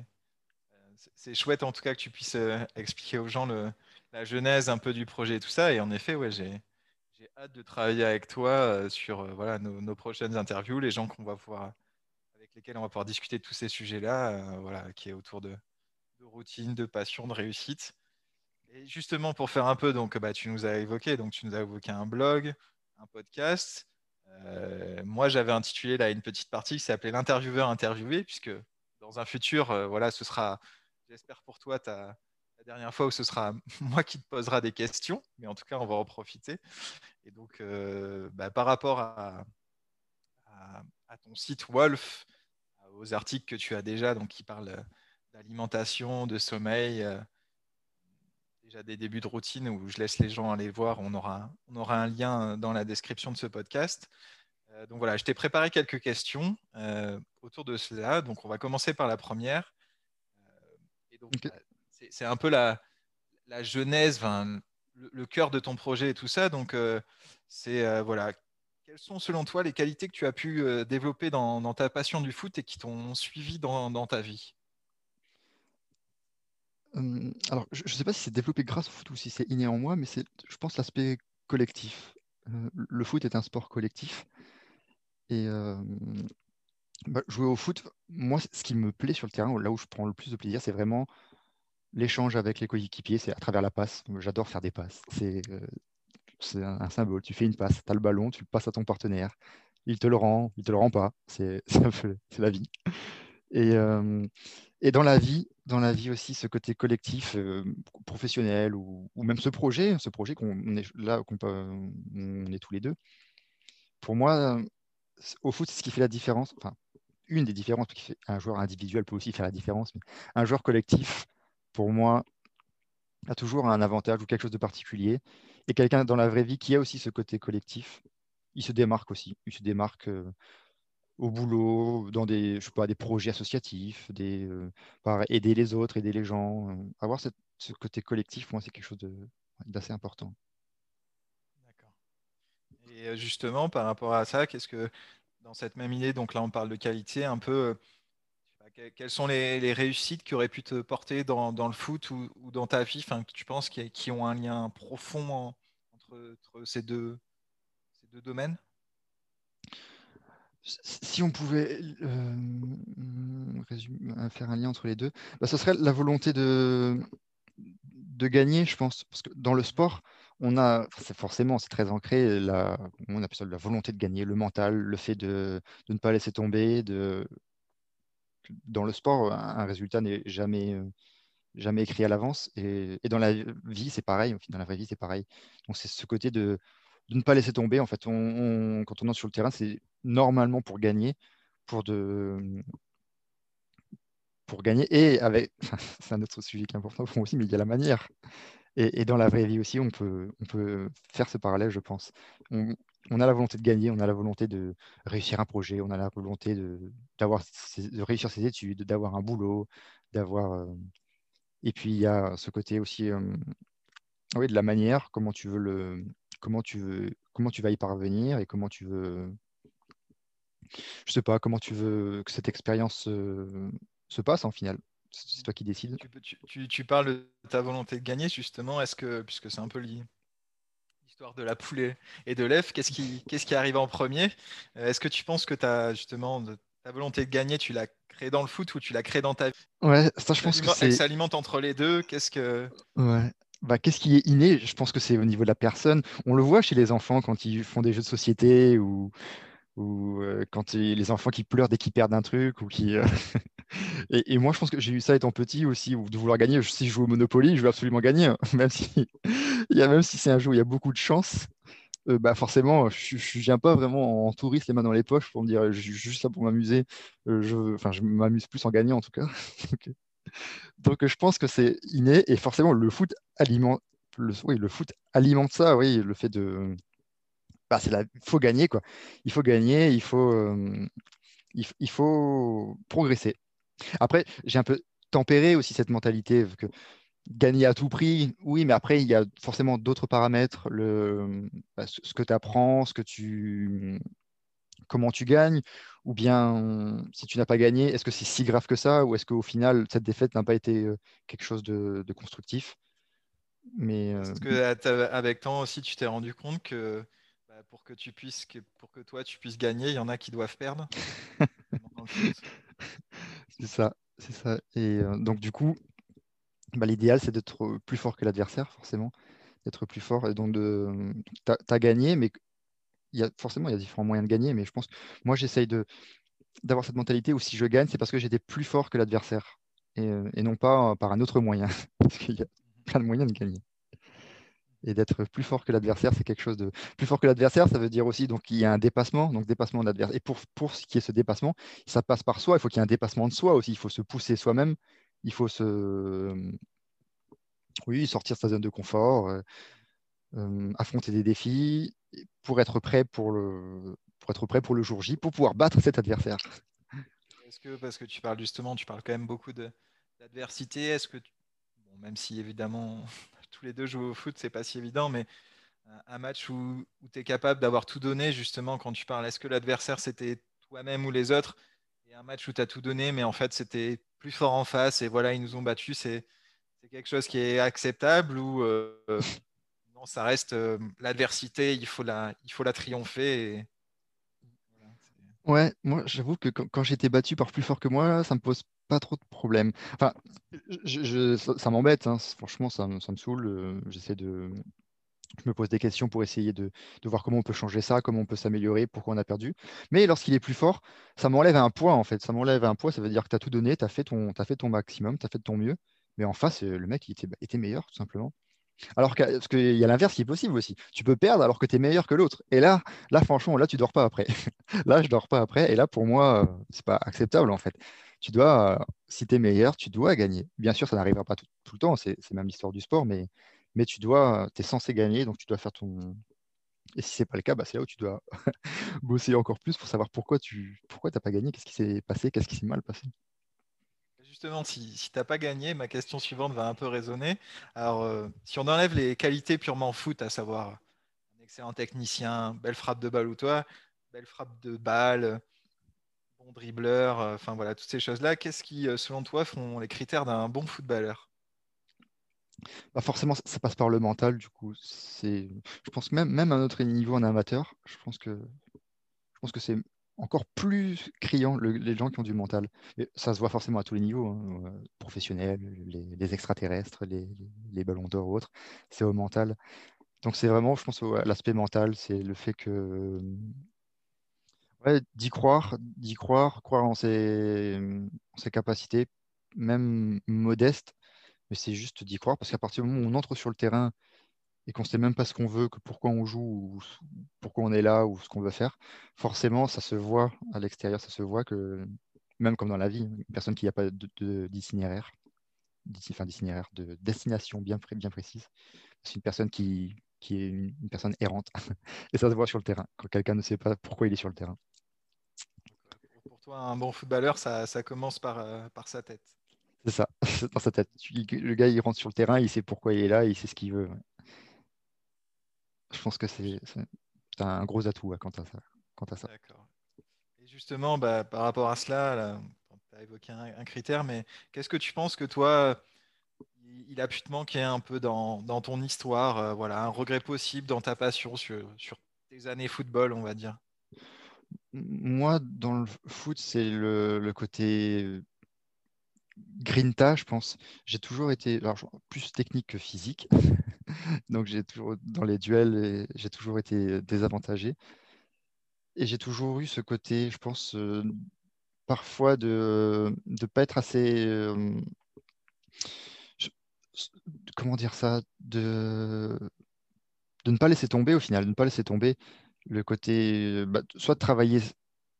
c'est chouette en tout cas que tu puisses euh, expliquer aux gens le, la genèse un peu du projet et tout ça. Et en effet, ouais, j'ai hâte de travailler avec toi euh, sur euh, voilà, nos, prochaines interviews, les gens qu'on va pouvoir, avec lesquels on va pouvoir discuter de tous ces sujets-là, euh, voilà, qui est autour de, routine, de passion, de réussite. Et justement, pour faire un peu, donc, bah, tu nous as évoqué, donc tu nous as évoqué un blog, un podcast. moi, j'avais intitulé là une petite partie qui s'appelait l'intervieweur interviewé, puisque dans un futur, voilà, ce sera, j'espère pour toi, ta, la dernière fois où ce sera moi qui te posera des questions, mais en tout cas, on va en profiter. Et donc, euh, bah, par rapport à, ton site Wolf, aux articles que tu as déjà, donc qui parlent d'alimentation, de sommeil, euh, déjà des débuts de routine où je laisse les gens aller voir, on aura, on aura un lien dans la description de ce podcast. Euh, donc voilà, je t'ai préparé quelques questions autour de cela. Donc on va commencer par la première. et donc, c'est un peu la, la genèse, le, cœur de ton projet et tout ça. Donc, euh, c'est euh, voilà. Quelles sont selon toi les qualités que tu as pu euh, développer dans, ta passion du foot et qui t'ont suivi dans, ta vie? Alors, je ne sais pas si c'est développé grâce au foot ou si c'est inné en moi, mais c'est, je pense, l'aspect collectif. le foot est un sport collectif. Et bah, jouer au foot, moi, ce qui me plaît sur le terrain, là où je prends le plus de plaisir, c'est vraiment l'échange avec les coéquipiers, c'est à travers la passe. J'adore faire des passes. C'est euh, un, symbole. Tu fais une passe, tu as le ballon, tu le passes à ton partenaire. Il te le rend, il te le rend pas. C'est la vie. Et, euh, et, dans la vie, dans la vie aussi, ce côté collectif, euh, professionnel ou, même ce projet, ce projet qu'on est là, qu'on on est tous les deux. Pour moi, au foot, c'est ce qui fait la différence. Enfin, une des différences, un joueur individuel peut aussi faire la différence, mais un joueur collectif, pour moi, a toujours un avantage ou quelque chose de particulier. Et quelqu'un dans la vraie vie qui a aussi ce côté collectif, il se démarque aussi. Il se démarque euh, au boulot, dans des, je sais des projets associatifs, des, euh, aider les autres, aider les gens. Euh, avoir ce côté collectif, moi, c'est quelque chose d'assez important. D'accord. Et justement, par rapport à ça, qu'est-ce que, dans cette même idée, donc là, on parle de qualité, un peu quelles sont les, réussites qui auraient pu te porter dans, le foot ou, dans ta vie, enfin, tu penses qui, ont un lien profond entre, ces, deux, domaines? Si on pouvait euh, faire un lien entre les deux, bah, ce serait la volonté de, gagner, je pense. Parce que dans le sport, on a, forcément, c'est très ancré, la, on la volonté de gagner, le mental, le fait de ne pas laisser tomber, de, dans le sport, un résultat n'est jamais, euh, jamais écrit à l'avance. Et, dans la vie, c'est pareil. Dans la vraie vie, c'est pareil. Donc, c'est ce côté de, ne pas laisser tomber. En fait, quand on entre sur le terrain, c'est normalement pour gagner, pour de pour gagner. Et avec, c'est un autre sujet qui est important pour moi aussi, mais il y a la manière. Et, dans la vraie vie aussi, on peut, on peut faire ce parallèle, je pense. On a la volonté de gagner, on a la volonté de réussir un projet, on a la volonté de, d'avoir, de réussir ses études, d'avoir un boulot, d'avoir. Euh, et puis il y a ce côté aussi, euh, de la manière, comment tu veux le, comment tu veux, comment tu vas y parvenir et comment tu veux, je sais pas, comment tu veux que cette expérience se passe en finale. C'est toi qui décides. Tu, parles de ta volonté de gagner, justement. Est-ce que, puisque c'est un peu l'histoire de la poule et de l'œuf, qu'est-ce qui, qu'est-ce qui arrive en premier? Euh, Est-ce que tu penses que tu as justement ta volonté de gagner, tu l'as créée dans le foot ou tu l'as créée dans ta vie? Ouais, ça, je pense que c'est. Elle s'alimente entre les deux. Qu'est-ce que. Ouais. Bah, qu'est-ce qui est inné? Je pense que c'est au niveau de la personne. On le voit chez les enfants quand ils font des jeux de société ou, ou euh, quand les enfants qui pleurent dès qu'ils perdent un truc ou qui euh, et, moi je pense que j'ai eu ça étant petit aussi de vouloir gagner si je joue au Monopoly je veux absolument gagner hein. même si si c'est un jeu où il y a beaucoup de chance euh, bah forcément je, je, viens pas vraiment en touriste les mains dans les poches pour me dire juste ça pour m'amuser je enfin je m'amuse plus en gagnant en tout cas donc je pense que c'est inné et forcément le foot alimente le, oui, le foot alimente ça oui le fait de bah, il faut gagner quoi. Il faut gagner, il faut, euh, il, faut progresser. Après, j'ai un peu tempéré aussi cette mentalité que gagner à tout prix, oui, mais après il y a forcément d'autres paramètres, le, bah, ce que tu apprends, ce que tu, comment tu gagnes, ou bien si tu n'as pas gagné, est-ce que c'est si grave que ça, ou est-ce qu'au final cette défaite n'a pas été euh, quelque chose de, constructif? Mais euh, que avec temps aussi tu t'es rendu compte que bah, pour que tu puisses, pour que toi tu puisses gagner, il y en a qui doivent perdre. c'est ça, c'est ça. Et euh, donc du coup, bah, l'idéal c'est d'être plus fort que l'adversaire, forcément, d'être plus fort. Et donc de, tu as, gagné, mais il y a, forcément il y a différents moyens de gagner. Mais je pense, moi j'essaye de d'avoir cette mentalité où si je gagne, c'est parce que j'étais plus fort que l'adversaire et, euh, et, non pas par un autre moyen, parce qu'il y a plein de moyens de gagner et d'être plus fort que l'adversaire, c'est quelque chose de plus fort que l'adversaire. Ça veut dire aussi donc qu'il y a un dépassement, donc dépassement d'adversaire. Et pour, pour ce qui est ce dépassement, ça passe par soi. Il faut qu'il y ait un dépassement de soi aussi. Il faut se pousser soi-même. Il faut se oui sortir de sa zone de confort, euh, euh, affronter des défis pour être prêt pour le pour être prêt pour le jour J, pour pouvoir battre cet adversaire. Est-ce que parce que tu parles justement, tu parles quand même beaucoup d'adversité. Est-ce que même si évidemment les deux jouer au foot, c'est pas si évident, mais un match où, tu es capable d'avoir tout donné, justement, quand tu parles, est-ce que l'adversaire c'était toi-même ou les autres? Et un match où tu as tout donné, mais en fait c'était plus fort en face et voilà, ils nous ont battus, c'est quelque chose qui est acceptable ou euh, non, ça reste euh, l'adversité, il, faut la, il faut la triompher Ouais, moi j'avoue que quand, j'étais battu par plus fort que moi, ça me pose pas trop de problèmes. Enfin, je, ça, m'embête, hein, franchement, ça, me saoule. Euh, j'essaie de. Je me pose des questions pour essayer de, voir comment on peut changer ça, comment on peut s'améliorer, pourquoi on a perdu. Mais lorsqu'il est plus fort, ça m'enlève un poids en fait. Ça m'enlève un poids, ça veut dire que tu as tout donné, tu as, fait ton, as fait ton maximum, tu as fait ton mieux. Mais en face, le mec il était, meilleur, tout simplement. Alors parce qu'il y a l'inverse qui est possible aussi. Tu peux perdre alors que tu es meilleur que l'autre. Et là, là, franchement, là, tu dors pas après. là, je dors pas après. Et là, pour moi, c'est pas acceptable en fait. Tu dois, si tu es meilleur, tu dois gagner. Bien sûr, ça n'arrivera pas tout, le temps. C'est même l'histoire du sport, mais, tu dois, es censé gagner, donc tu dois faire ton. Et si c'est pas le cas, bah, c'est là où tu dois bosser encore plus pour savoir pourquoi tu pourquoi t'as pas gagné, qu'est-ce qui s'est passé, qu'est-ce qui s'est mal passé justement, si, si tu n'as pas gagné, ma question suivante va un peu résonner. Alors, euh, si on enlève les qualités purement foot, à savoir un excellent technicien, belle frappe de balle ou toi, belle frappe de balle, bon dribbleur, euh, enfin voilà, toutes ces choses-là, qu'est-ce qui, euh, selon toi, font les critères d'un bon footballeur? Bah forcément, ça passe par le mental, du coup. Je pense même, même à notre niveau en amateur, je pense que, je pense que c'est encore plus criant les gens qui ont du mental. ça se voit forcément à tous les niveaux, hein, euh, professionnels, les, extraterrestres, les, ballons d'or ou autres. C'est au mental. Donc c'est vraiment, je pense, l'aspect mental, c'est le fait que d'y croire, d'y croire, croire en ses, en ses capacités, même modestes, mais c'est juste d'y croire parce qu'à partir du moment où on entre sur le terrain et qu'on ne sait même pas ce qu'on veut, que pourquoi on joue, ou pourquoi on est là, ou ce qu'on veut faire, forcément, ça se voit à l'extérieur, ça se voit que, même comme dans la vie, une personne qui n'a pas d'itinéraire, de, enfin d'itinéraire, de destination bien, précise, c'est une personne qui est une, personne errante. et ça se voit sur le terrain, quand quelqu'un ne sait pas pourquoi il est sur le terrain. Toi, un bon footballeur, ça, ça commence par, euh, par sa tête. C'est ça, dans sa tête. Le gars, il rentre sur le terrain, il sait pourquoi il est là, il sait ce qu'il veut je pense que c'est un gros atout quant à ça. Quant à ça. D'accord. Et justement, bah, par rapport à cela, as évoqué un, critère, mais qu'est-ce que tu penses que toi, il a pu te manquer un peu dans, ton histoire Voilà, un regret possible dans ta passion sur, sur tes années football, on va dire? Moi, dans le foot, c'est le, côté grinta, je pense. J'ai toujours été plus technique que physique. Donc, j'ai toujours, dans les duels, j'ai toujours été désavantagé. Et j'ai toujours eu ce côté, je pense, euh, parfois de ne pas être assez. Euh, comment dire ça de, de ne pas laisser tomber au final, de ne pas laisser tomber le côté. Bah, soit de travailler.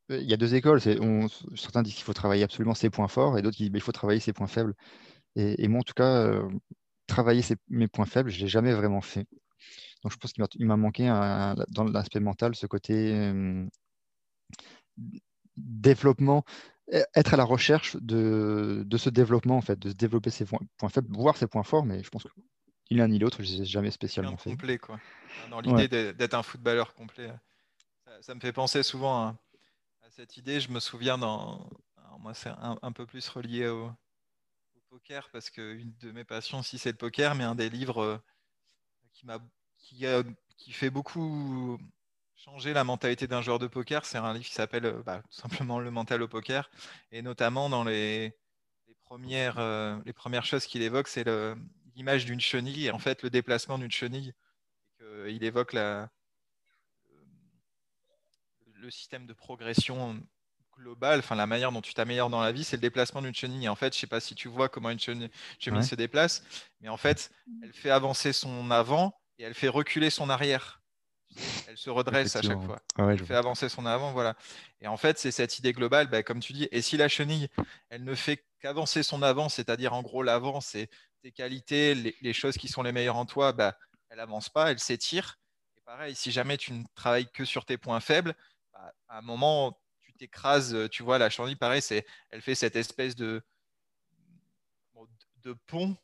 Il y a deux écoles. On, certains disent qu'il faut travailler absolument ses points forts et d'autres disent qu'il faut travailler ses points faibles. Et, moi, en tout cas, euh, travailler mes points faibles, je ne l'ai jamais vraiment fait. Donc je pense qu'il m'a manqué dans l'aspect mental ce côté euh, développement, e, être à la recherche de, ce développement, en fait, de se développer ses points, faibles, voir ses points forts, mais je pense que ni l'un ni l'autre, je ne jamais spécialement fait. complet, quoi. Dans l'idée d'être un footballeur complet. Ça, me fait penser souvent à, cette idée. Je me souviens dans. moi, c'est un, peu plus relié au, poker parce qu'une de mes passions aussi c'est le poker, mais un des livres euh, qui m'a qui, qui, fait beaucoup changer la mentalité d'un joueur de poker, c'est un livre qui s'appelle euh, bah, tout simplement Le mental au poker, et notamment dans les, premières, euh, les premières choses qu'il évoque, c'est l'image d'une chenille et en fait le déplacement d'une chenille. Il évoque la, le système de progression global, enfin la manière dont tu t'améliores dans la vie, c'est le déplacement d'une chenille. Et en fait, je sais pas si tu vois comment une chenille, se déplace, mais en fait, elle fait avancer son avant et elle fait reculer son arrière. Elle se redresse à chaque fois. Ah elle fait avancer son avant, voilà. Et en fait, c'est cette idée globale, bah, comme tu dis. Et si la chenille, elle ne fait qu'avancer son avant, c'est-à-dire en gros l'avant, c'est tes qualités, les, choses qui sont les meilleures en toi, bah, elle avance pas, elle s'étire. Et pareil, si jamais tu ne travailles que sur tes points faibles, bah, à un moment, écrase, euh, tu vois, la chenille, pareil, c'est, elle fait cette espèce de, de pont.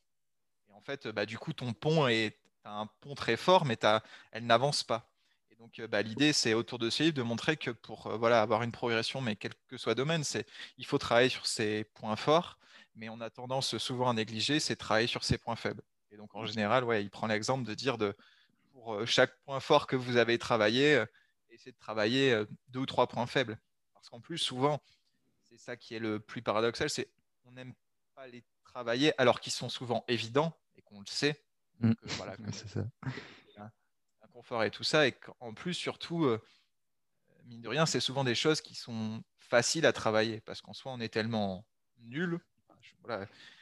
Et en fait, bah, du coup, ton pont est un pont très fort, mais elle n'avance pas. Et donc, euh, bah, l'idée, c'est autour de ce livre de montrer que pour euh, voilà, avoir une progression, mais quel que soit le domaine, c'est, il faut travailler sur ses points forts, mais on a tendance souvent à négliger, c'est travailler sur ses points faibles. Et donc, en général, ouais, il prend l'exemple de dire de, pour chaque point fort que vous avez travaillé, essayez de travailler deux ou trois points faibles. Parce qu'en plus, souvent, c'est ça qui est le plus paradoxal, c'est qu'on n'aime pas les travailler alors qu'ils sont souvent évidents et qu'on le sait. Mm. voilà, c'est ça. Un, confort et tout ça. Et en plus, surtout, euh, mine de rien, c'est souvent des choses qui sont faciles à travailler parce qu'en soi, on est tellement nul.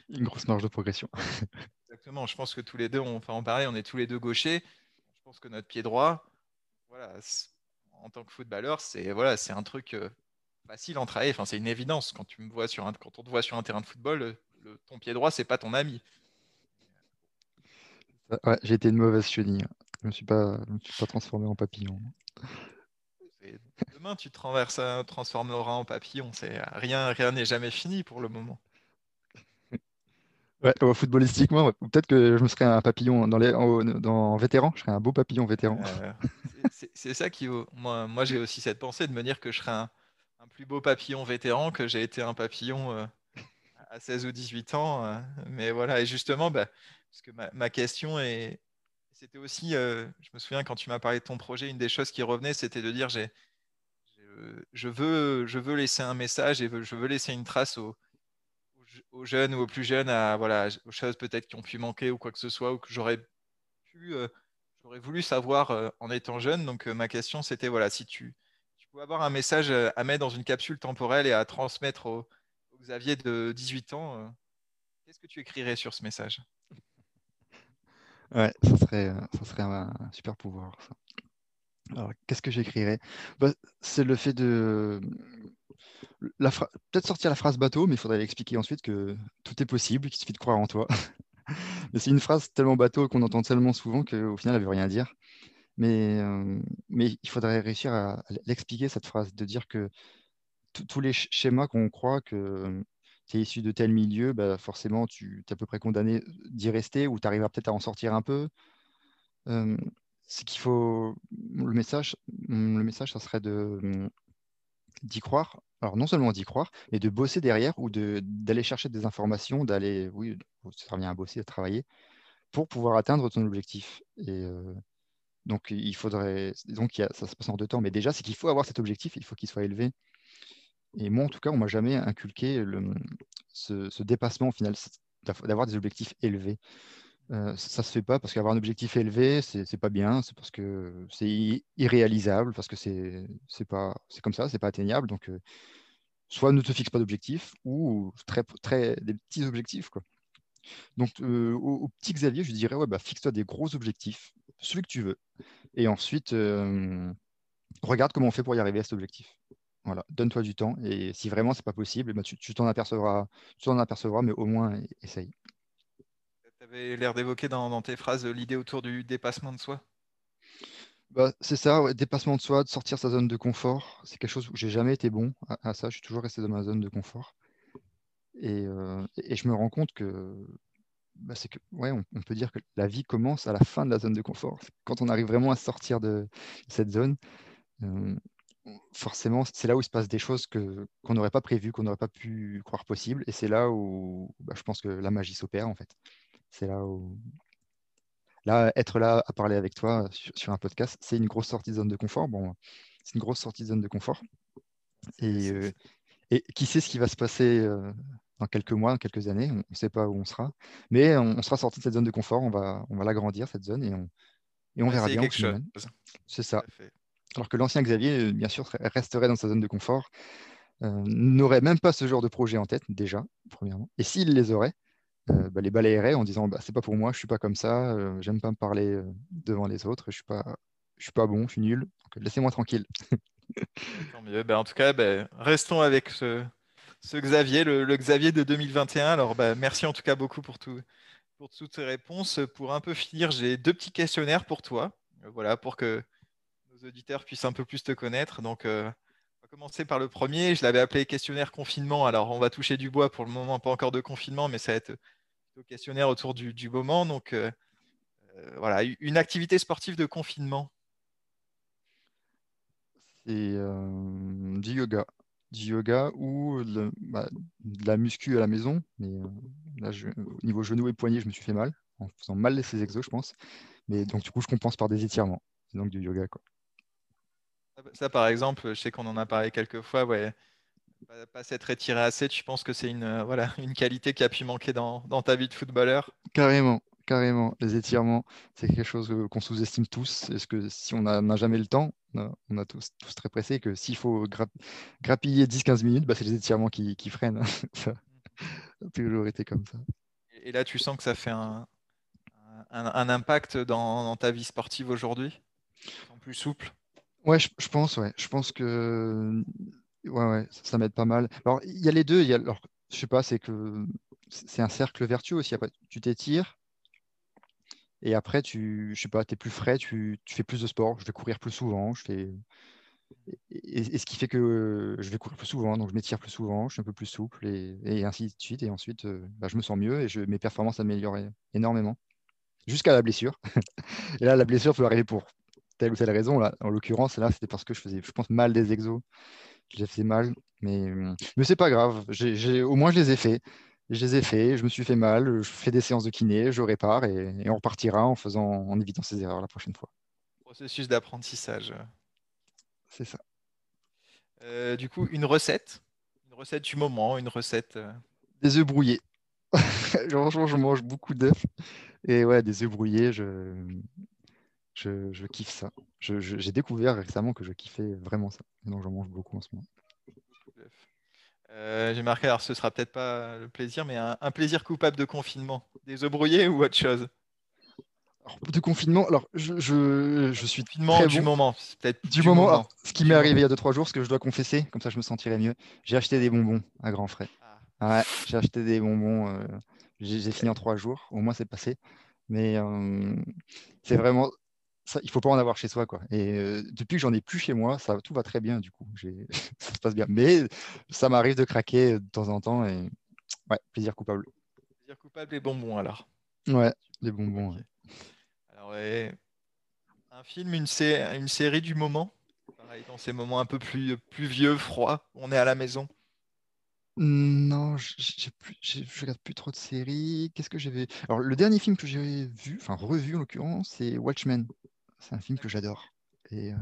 Une grosse marge de progression. Exactement. Je pense que tous les deux, on, enfin, en parler, on est tous les deux gauchers. Je pense que notre pied droit, voilà, en tant que footballeur, c'est voilà, c'est un truc euh, facile en travailler. Enfin, c'est une évidence. Quand, tu me vois sur un, quand on te voit sur un terrain de football, le, ton pied droit, c'est pas ton ami. Ouais, j'ai été une mauvaise chenille. Je ne me suis pas, me suis pas transformé en papillon. Demain, tu te renverses, transformeras en papillon. C'est rien, rien n'est jamais fini pour le moment. Ouais, footballistiquement, peut-être que je me serais un papillon dans les, dans, vétéran, je serais un beau papillon vétéran. Euh, c'est ça qui. Moi, moi j'ai aussi cette pensée de me dire que je serais un, plus beau papillon vétéran que j'ai été un papillon euh, à 16 ou 18 ans. Euh, mais voilà, et justement, bah, parce que ma, question est. C'était aussi, euh, je me souviens quand tu m'as parlé de ton projet, une des choses qui revenait, c'était de dire je, veux, je veux laisser un message et je veux laisser une trace aux, aux jeunes ou aux plus jeunes, à, voilà, aux choses peut-être qui ont pu manquer ou quoi que ce soit, ou que j'aurais pu, j'aurais voulu savoir en étant jeune. Donc ma question, c'était voilà, si tu, pouvais avoir un message euh, à mettre dans une capsule temporelle et à transmettre au, Xavier de 18 ans, euh, qu'est-ce que tu écrirais sur ce message? Ouais, ça serait, euh, ça serait un, super pouvoir. Alors, qu'est-ce que j'écrirais? Bah, C'est le fait de. Peut-être sortir la phrase bateau, mais il faudrait expliquer ensuite que tout est possible, qu'il suffit de croire en toi. mais c'est une phrase tellement bateau qu'on entend tellement souvent qu'au final, elle ne veut rien dire. Mais, mais il faudrait réussir à, l'expliquer, cette phrase, de dire que tous les schémas qu'on croit que tu es issu de tel milieu, bah forcément, tu es à peu près condamné d'y rester ou tu arriveras peut-être à en sortir un peu. c'est qu'il faut. Le message, le message, ça serait de, d'y croire. Alors non seulement d'y croire, mais de bosser derrière ou d'aller chercher des informations, d'aller, oui, ça revient à bosser, à travailler, pour pouvoir atteindre ton objectif. Et donc il faudrait, donc ça se passe en deux temps, mais déjà c'est qu'il faut avoir cet objectif, il faut qu'il soit élevé. Et moi en tout cas, on m'a jamais inculqué ce dépassement au final, d'avoir des objectifs élevés. Euh, ça se fait pas parce qu'avoir un objectif élevé, c'est pas bien, c'est parce que c'est irréalisable, parce que c'est pas c'est comme ça, c'est pas atteignable. Donc, soit ne te fixe pas d'objectif, ou très, très, des petits objectifs. Quoi. Donc, euh, au, petit Xavier, je dirais, ouais, bah, fixe-toi des gros objectifs, celui que tu veux. Et ensuite, regarde comment on fait pour y arriver à cet objectif. Voilà, donne-toi du temps. Et si vraiment c'est pas possible, bah, tu t'en apercevras, tu t'en apercevras, mais au moins essaye. Tu avais l'air d'évoquer dans, tes phrases l'idée autour du dépassement de soi. Bah, c'est ça, dépassement de soi, de sortir sa zone de confort. C'est quelque chose où j'ai jamais été bon à, ça. Je suis toujours resté dans ma zone de confort. Et, euh, je me rends compte que, bah, c'est que ouais, on, peut dire que la vie commence à la fin de la zone de confort. Quand on arrive vraiment à sortir de cette zone, euh, forcément, c'est là où il se passe des choses que, qu'on n'aurait pas prévues, qu'on n'aurait pas pu croire possibles. Et c'est là où bah, je pense que la magie s'opère, en fait. C'est là où. Là, être là à parler avec toi sur, un podcast, c'est une grosse sortie de zone de confort. Bon, c'est une grosse sortie de zone de confort. Et, euh, et qui sait ce qui va se passer euh, dans quelques mois, dans quelques années On ne sait pas où on sera. Mais on, sera sorti de cette zone de confort, on va, on va l'agrandir, cette zone, et on, et on verra bien. C'est ça. Alors que l'ancien Xavier, euh, bien sûr, resterait dans sa zone de confort, n'aurait même pas ce genre de projet en tête, déjà, premièrement. Et s'il les aurait, euh, bah, les balayerait en disant bah, c'est pas pour moi, je suis pas comme ça, euh, j'aime pas me parler euh, devant les autres, je suis pas, je suis pas bon, je suis nul, laissez-moi tranquille. Bah, en tout cas, restons avec ce, Xavier, le, Xavier de 2021. Alors merci en tout cas beaucoup pour, tout, pour toutes ces réponses. Pour un peu finir, j'ai deux petits questionnaires pour toi, voilà, pour que nos auditeurs puissent un peu plus te connaître. Donc on va commencer par le premier. Je l'avais appelé questionnaire confinement. Alors, on va toucher du bois pour le moment, pas encore de confinement, mais ça va être questionnaire autour du, moment. Donc, euh, euh, voilà, une activité sportive de confinement. C'est euh, du yoga. Du yoga ou bah, de la muscu à la maison. Mais là, au niveau genou et poignet, je me suis fait mal, en faisant mal ces exos, je pense. Mais donc, du coup, je compense par des étirements. Donc, du yoga, quoi. Ça, par exemple, je sais qu'on en a parlé quelques fois, ouais, pas, s'être étiré assez, tu penses que c'est une, euh, voilà, une qualité qui a pu manquer dans, ta vie de footballeur? Carrément, carrément. Les étirements, c'est quelque chose qu'on sous-estime tous. Est-ce que si on n'a jamais le temps, on a tous, tous très pressé, que s'il faut grappiller 10-15 minutes, bah, c'est les étirements qui, freinent. ça a toujours été comme ça. Et là, tu sens que ça fait un, un, impact dans, ta vie sportive aujourd'hui? Plus souple? Ouais, je, je, pense, ouais. Je pense que Ouais, ouais, ça, m'aide pas mal. Alors, il y a les deux. Alors, je sais pas, c'est que c'est un cercle vertueux aussi. Après, tu t'étires et après, tu, je sais pas, es plus frais, tu, fais plus de sport. Je vais courir plus souvent. Je fais... et, ce qui fait que je vais courir plus souvent, donc je m'étire plus souvent, je suis un peu plus souple et, ainsi de suite. Et ensuite, euh, bah, je me sens mieux et je, mes performances s'améliorent énormément jusqu'à la blessure. et là, la blessure peut arriver pour telle ou telle raison. Là, en l'occurrence, là, c'était parce que je faisais, je pense, mal des exos je les fait mal, mais, mais c'est pas grave. au moins, je les ai faits. Je les ai faits, je me suis fait mal, je fais des séances de kiné, je répare et, on repartira en, faisant, en évitant ces erreurs la prochaine fois. Processus d'apprentissage. C'est ça. Euh, du coup, une recette Une recette du moment, une recette. Euh, des œufs brouillés. Franchement, je mange beaucoup d'œufs. Et ouais, des œufs brouillés, je, je, kiffe ça. J'ai découvert récemment que je kiffais vraiment ça. Et donc j'en mange beaucoup en ce moment. Euh, j'ai marqué, alors ce sera peut-être pas le plaisir, mais un, plaisir coupable de confinement. Des œufs brouillés ou autre chose? De confinement, alors je, je, suis confinement du moment. Peut-être du, moment. ce qui m'est arrivé il y a 2-3 jours, ce que je dois confesser, comme ça je me sentirai mieux. J'ai acheté des bonbons à grands frais. Ah. Ouais, j'ai acheté des bonbons. Euh, j'ai fini en 3 jours. Au moins c'est passé. Mais euh, c'est vraiment il il faut pas en avoir chez soi. Quoi. Et euh, depuis que j'en ai plus chez moi, ça, tout va très bien du coup. ça se passe bien. Mais ça m'arrive de craquer de temps en temps. Et ouais, plaisir coupable. Plaisir coupable et bonbons alors. Ouais, les bonbons. Alors, un film, une, une série du moment? Pareil, dans ces moments un peu plus, plus vieux, froids, on est à la maison. Non, je ne regarde plus trop de séries. Qu'est-ce que j'avais? Alors, le dernier film que j'ai vu, enfin revu en l'occurrence, c'est Watchmen. C'est un film que j'adore. Et euh,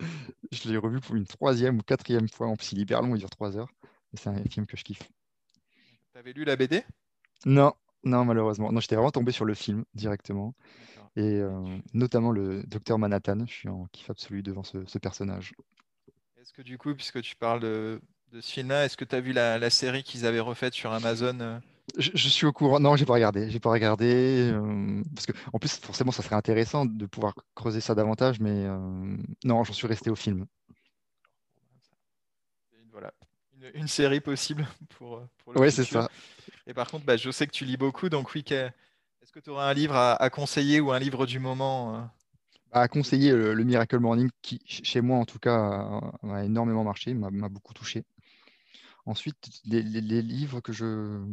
je l'ai revu pour une troisième ou quatrième fois. En est hyper long, il dure trois heures. Et c'est un film que je kiffe. T'avais lu la BD Non, non, malheureusement. Non, j'étais vraiment tombé sur le film directement. Et euh, notamment le docteur Manhattan. Je suis en kiff absolu devant ce, personnage. Est-ce que du coup, puisque tu parles de, ce film-là, est-ce que tu as vu la, série qu'ils avaient refaite sur Amazon euh je, suis au courant. Non, j'ai pas regardé. J'ai pas regardé euh, parce que en plus, forcément, ça serait intéressant de pouvoir creuser ça davantage, mais non, j'en suis resté au film. Voilà, une, série possible pour, pour le Oui, c'est ça. Et par contre, bah, je sais que tu lis beaucoup, donc oui, est-ce que tu aurais un livre à, conseiller ou un livre du moment euh? Bah, À conseiller le, Miracle Morning, qui chez moi en tout cas a, énormément marché, m'a beaucoup touché. Ensuite, les, livres que je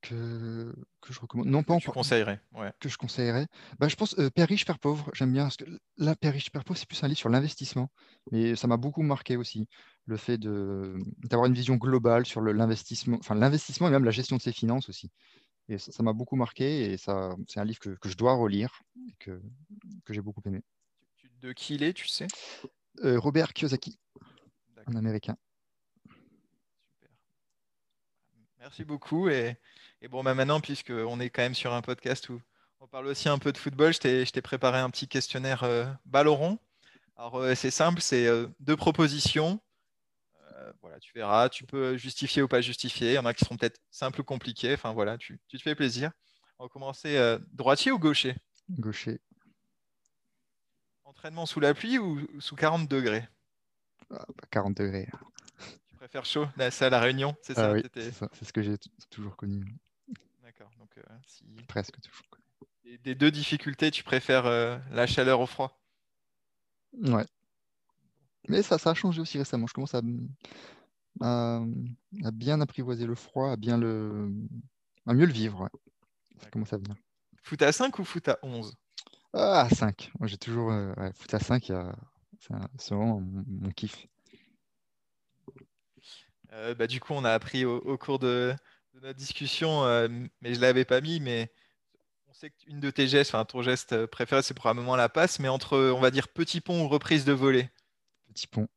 que, que je recommande. Non, pas que conseillerais, Que je conseillerais. Bah, je pense euh, Père riche, Père pauvre, j'aime bien. Parce que là, Père riche, Père pauvre, c'est plus un livre sur l'investissement. Mais ça m'a beaucoup marqué aussi. Le fait d'avoir une vision globale sur l'investissement, enfin l'investissement et même la gestion de ses finances aussi. Et ça m'a beaucoup marqué et ça, c'est un livre que, que, je dois relire et que, que j'ai beaucoup aimé. De qui il est, tu sais? Euh, Robert Kiyosaki, un américain. Super. Merci beaucoup. Et, et bon, bah maintenant, puisqu'on est quand même sur un podcast où on parle aussi un peu de football, je t'ai préparé un petit questionnaire euh, ballon Alors, euh, c'est simple, c'est euh, deux propositions euh, voilà, tu verras, tu peux justifier ou pas justifier. Il y en a qui seront peut-être simples ou compliqués. Enfin voilà, tu, te fais plaisir. On va commencer droitier ou gaucher? Gaucher. Entraînement sous la pluie ou sous 40 degrés? 40 ah, bah, degrés. Préfères chaud C'est à la Réunion, c'est ça, ah C'est ce que j'ai toujours connu. D'accord. Donc, euh, Presque toujours connu. des deux difficultés, tu préfères la chaleur au froid? Ouais. Mais ça, ça a changé aussi récemment. Je commence à, bien apprivoiser le froid, à bien le, à mieux le vivre. Ça commence à venir. Foot à 5 ou foot à 11 Ah, 5. Moi, j'ai toujours. Euh, foot à 5, c'est vraiment mon, kiff. Euh, bah, du coup, on a appris au, cours de, notre discussion, euh, mais je ne l'avais pas mis, mais on sait qu'une de tes gestes, enfin ton geste préféré, c'est probablement la passe, mais entre, on va dire, petit pont ou reprise de volée Petit pont.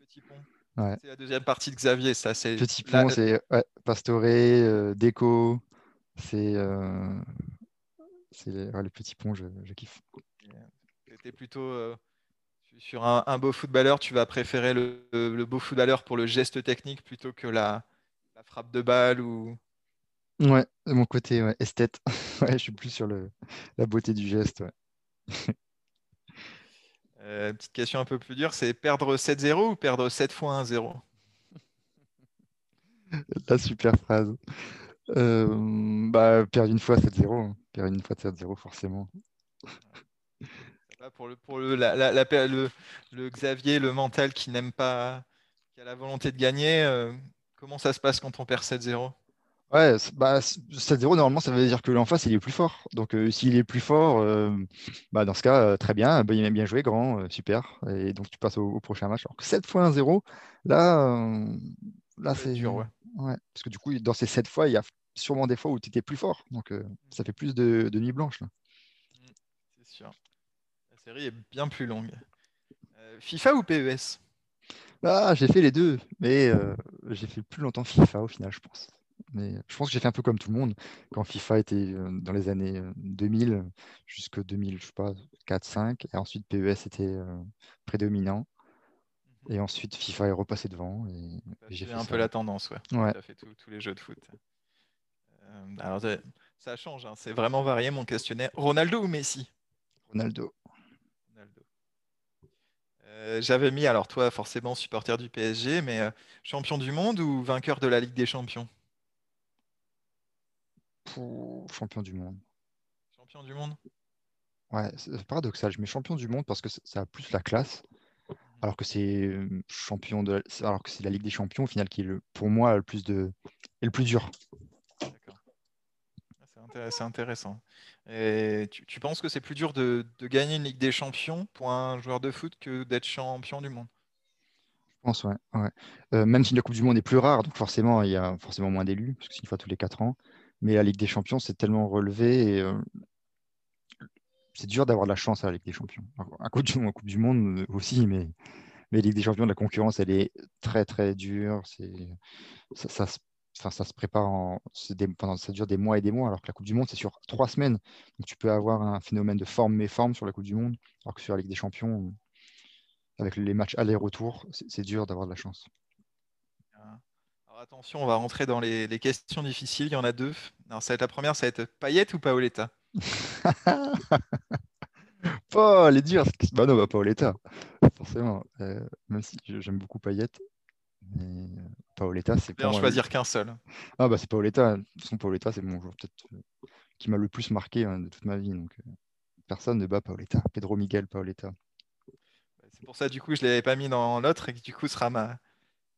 Petit pont. C'est la deuxième partie de Xavier, ça. C'est Petit pont, c'est ouais, Pastoré, euh, Déco. C'est euh, le petit pont, je, je kiffe. Tu plutôt sur un, beau footballeur, tu vas préférer le, beau footballeur pour le geste technique plutôt que la, frappe de balle ou. Ouais, de mon côté, ouais, esthète. ouais, je suis plus sur le, la beauté du geste. Ouais. Euh, petite question un peu plus dure, c'est perdre 7-0 ou perdre 7 fois 1-0 La super phrase. Euh, bah, perdre une fois 7-0. Hein. Perdre une fois 7-0, forcément. Pour, le, pour le, la, le, Xavier, le mental qui n'aime pas, qui a la volonté de gagner, euh, comment ça se passe quand on perd 7-0 Ouais, bah, 7-0, normalement, ça veut dire que l'en face, il est plus fort. Donc, euh, s'il est plus fort, euh, bah, dans ce cas, euh, très bien, bah, il a bien joué, grand, super. Et donc, tu passes au, prochain match. Alors que 7 fois 1-0, là, là c'est dur. Ouais. ouais. Parce que du coup, dans ces 7 fois, il y a sûrement des fois où tu étais plus fort. Donc, ça fait plus de, nuit blanche. Là. Mmh, c'est sûr. La série est bien plus longue. FIFA ou PES ah, J'ai fait les deux, mais j'ai fait plus longtemps FIFA au final, je pense. Mais je pense que j'ai fait un peu comme tout le monde. Quand FIFA était euh, dans les années 2000 jusqu'en 2000, je sais pas, 4, 5. Et ensuite, PES était euh, prédominant. Et ensuite, FIFA est repassé devant. Et, j'ai fait un peu la tendance, ouais. ouais. fait tous les jeux de foot. Euh, alors, ça change, hein. c'est vraiment varié mon questionnaire. Ronaldo ou Messi? Ronaldo. J'avais mis, alors toi, forcément, supporter du PSG, mais champion du monde ou vainqueur de la Ligue des Champions? Champion du monde. Champion du monde? Ouais, c'est paradoxal. Je mets champion du monde parce que ça a plus la classe, mhm. alors que c'est euh, champion de, alors que c'est la Ligue des Champions au final qui est le, pour moi le plus de, et le plus dur. C'est intéressant. Tu, penses que c'est plus dur de, gagner une Ligue des Champions pour un joueur de foot que d'être champion du monde? Je pense, ouais. Euh, même si la Coupe du Monde est plus rare, donc forcément, il y a forcément moins d'élus, parce que c'est une fois tous les 4 ans. Mais la Ligue des Champions, c'est tellement relevé et euh, c'est dur d'avoir de la chance à la Ligue des Champions. À Coupe du, Coupe du Monde aussi, mais, mais la Ligue des Champions, la concurrence, elle est très, très dure. Ça, ça, ça se prépare en, pendant, ça dure des mois et des mois, alors que la Coupe du Monde, c'est sur trois semaines. Donc tu peux avoir un phénomène de forme méforme sur la Coupe du Monde, alors que sur la Ligue des Champions, avec les matchs aller-retour, c'est dur d'avoir de la chance. Alors attention, on va rentrer dans les, questions difficiles. Il y en a deux. Alors, ça va être la première, ça va être Payette ou Paoletta? Paul est dur. Bah non, bah, Paoletta, forcément. Euh, même si j'aime beaucoup Payette. Mais euh, Paoletta, c'est pas. en choisir qu'un seul. Ah bah c'est Paoletta. De toute façon, Paoletta, c'est mon joueur peut-être euh, qui m'a le plus marqué hein, de toute ma vie. Donc euh, personne ne bat Paoletta. Pedro Miguel Paoletta. Bah, c'est pour ça du coup je l'avais pas mis dans l'autre et que du coup sera ma,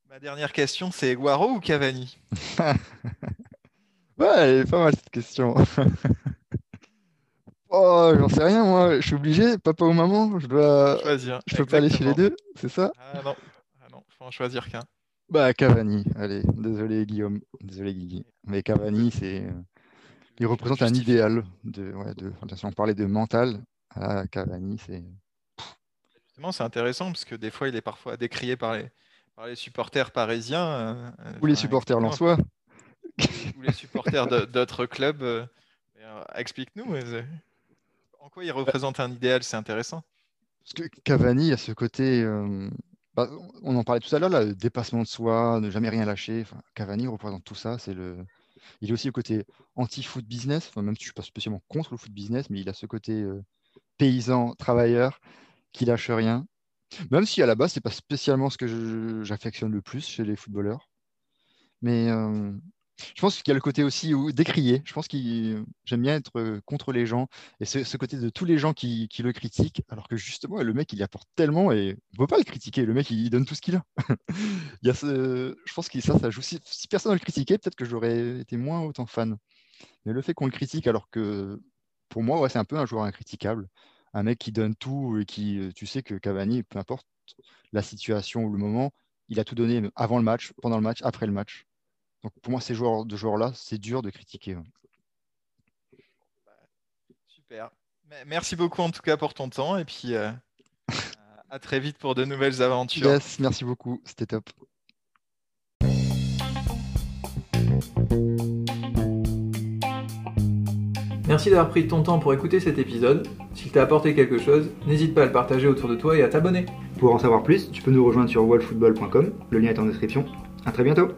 ma dernière question. C'est Guaro ou Cavani? Ouais, elle est pas mal cette question. oh, j'en sais rien moi. Je suis obligé, papa ou maman. Je dois. Choisir. Je peux pas aller chez les deux, c'est ça? Ah non, ah non, faut en choisir qu'un. Bah, Cavani, allez, désolé Guillaume, désolé Guigui. Mais Cavani, c'est, il représente un idéal. De, ouais, de, si on parlait de mental, ah, Cavani, c'est. Justement, c'est intéressant parce que des fois, il est parfois décrié par les, par les supporters parisiens. Euh, ou les supporters lensois. ou les supporters d'autres clubs. Euh, euh, explique-nous, en quoi il représente un idéal C'est intéressant. Parce que Cavani a ce côté. Bah, on en parlait tout à l'heure, le dépassement de soi, ne jamais rien lâcher. Cavani représente tout ça. C'est le... Il est aussi le côté anti-foot business, même si je ne suis pas spécialement contre le foot business, mais il a ce côté euh, paysan, travailleur, qui lâche rien. Même si à la base, ce n'est pas spécialement ce que j'affectionne le plus chez les footballeurs. Mais euh, je pense qu'il y a le côté aussi où décrier. Je pense que j'aime bien être euh, contre les gens et ce, côté de tous les gens qui, le critiquent, alors que justement, le mec, il apporte tellement et on ne peut pas le critiquer. Le mec, il, donne tout ce qu'il a. il y a ce, je pense que ça, ça joue. Si, personne ne le critiquait, peut-être que j'aurais été moins autant fan. Mais le fait qu'on le critique, alors que pour moi, c'est un peu un joueur incritiquable. Un mec qui donne tout et qui, euh, tu sais que Cavani, peu importe la situation ou le moment, il a tout donné avant le match, pendant le match, après le match. Donc pour moi, ces joueurs de joueurs-là, c'est dur de critiquer. Super. Merci beaucoup en tout cas pour ton temps et puis euh, à très vite pour de nouvelles aventures. Yes, merci beaucoup, c'était top. Merci d'avoir pris ton temps pour écouter cet épisode. S'il t'a apporté quelque chose, n'hésite pas à le partager autour de toi et à t'abonner. Pour en savoir plus, tu peux nous rejoindre sur wallfootball.com, le lien est en description. À très bientôt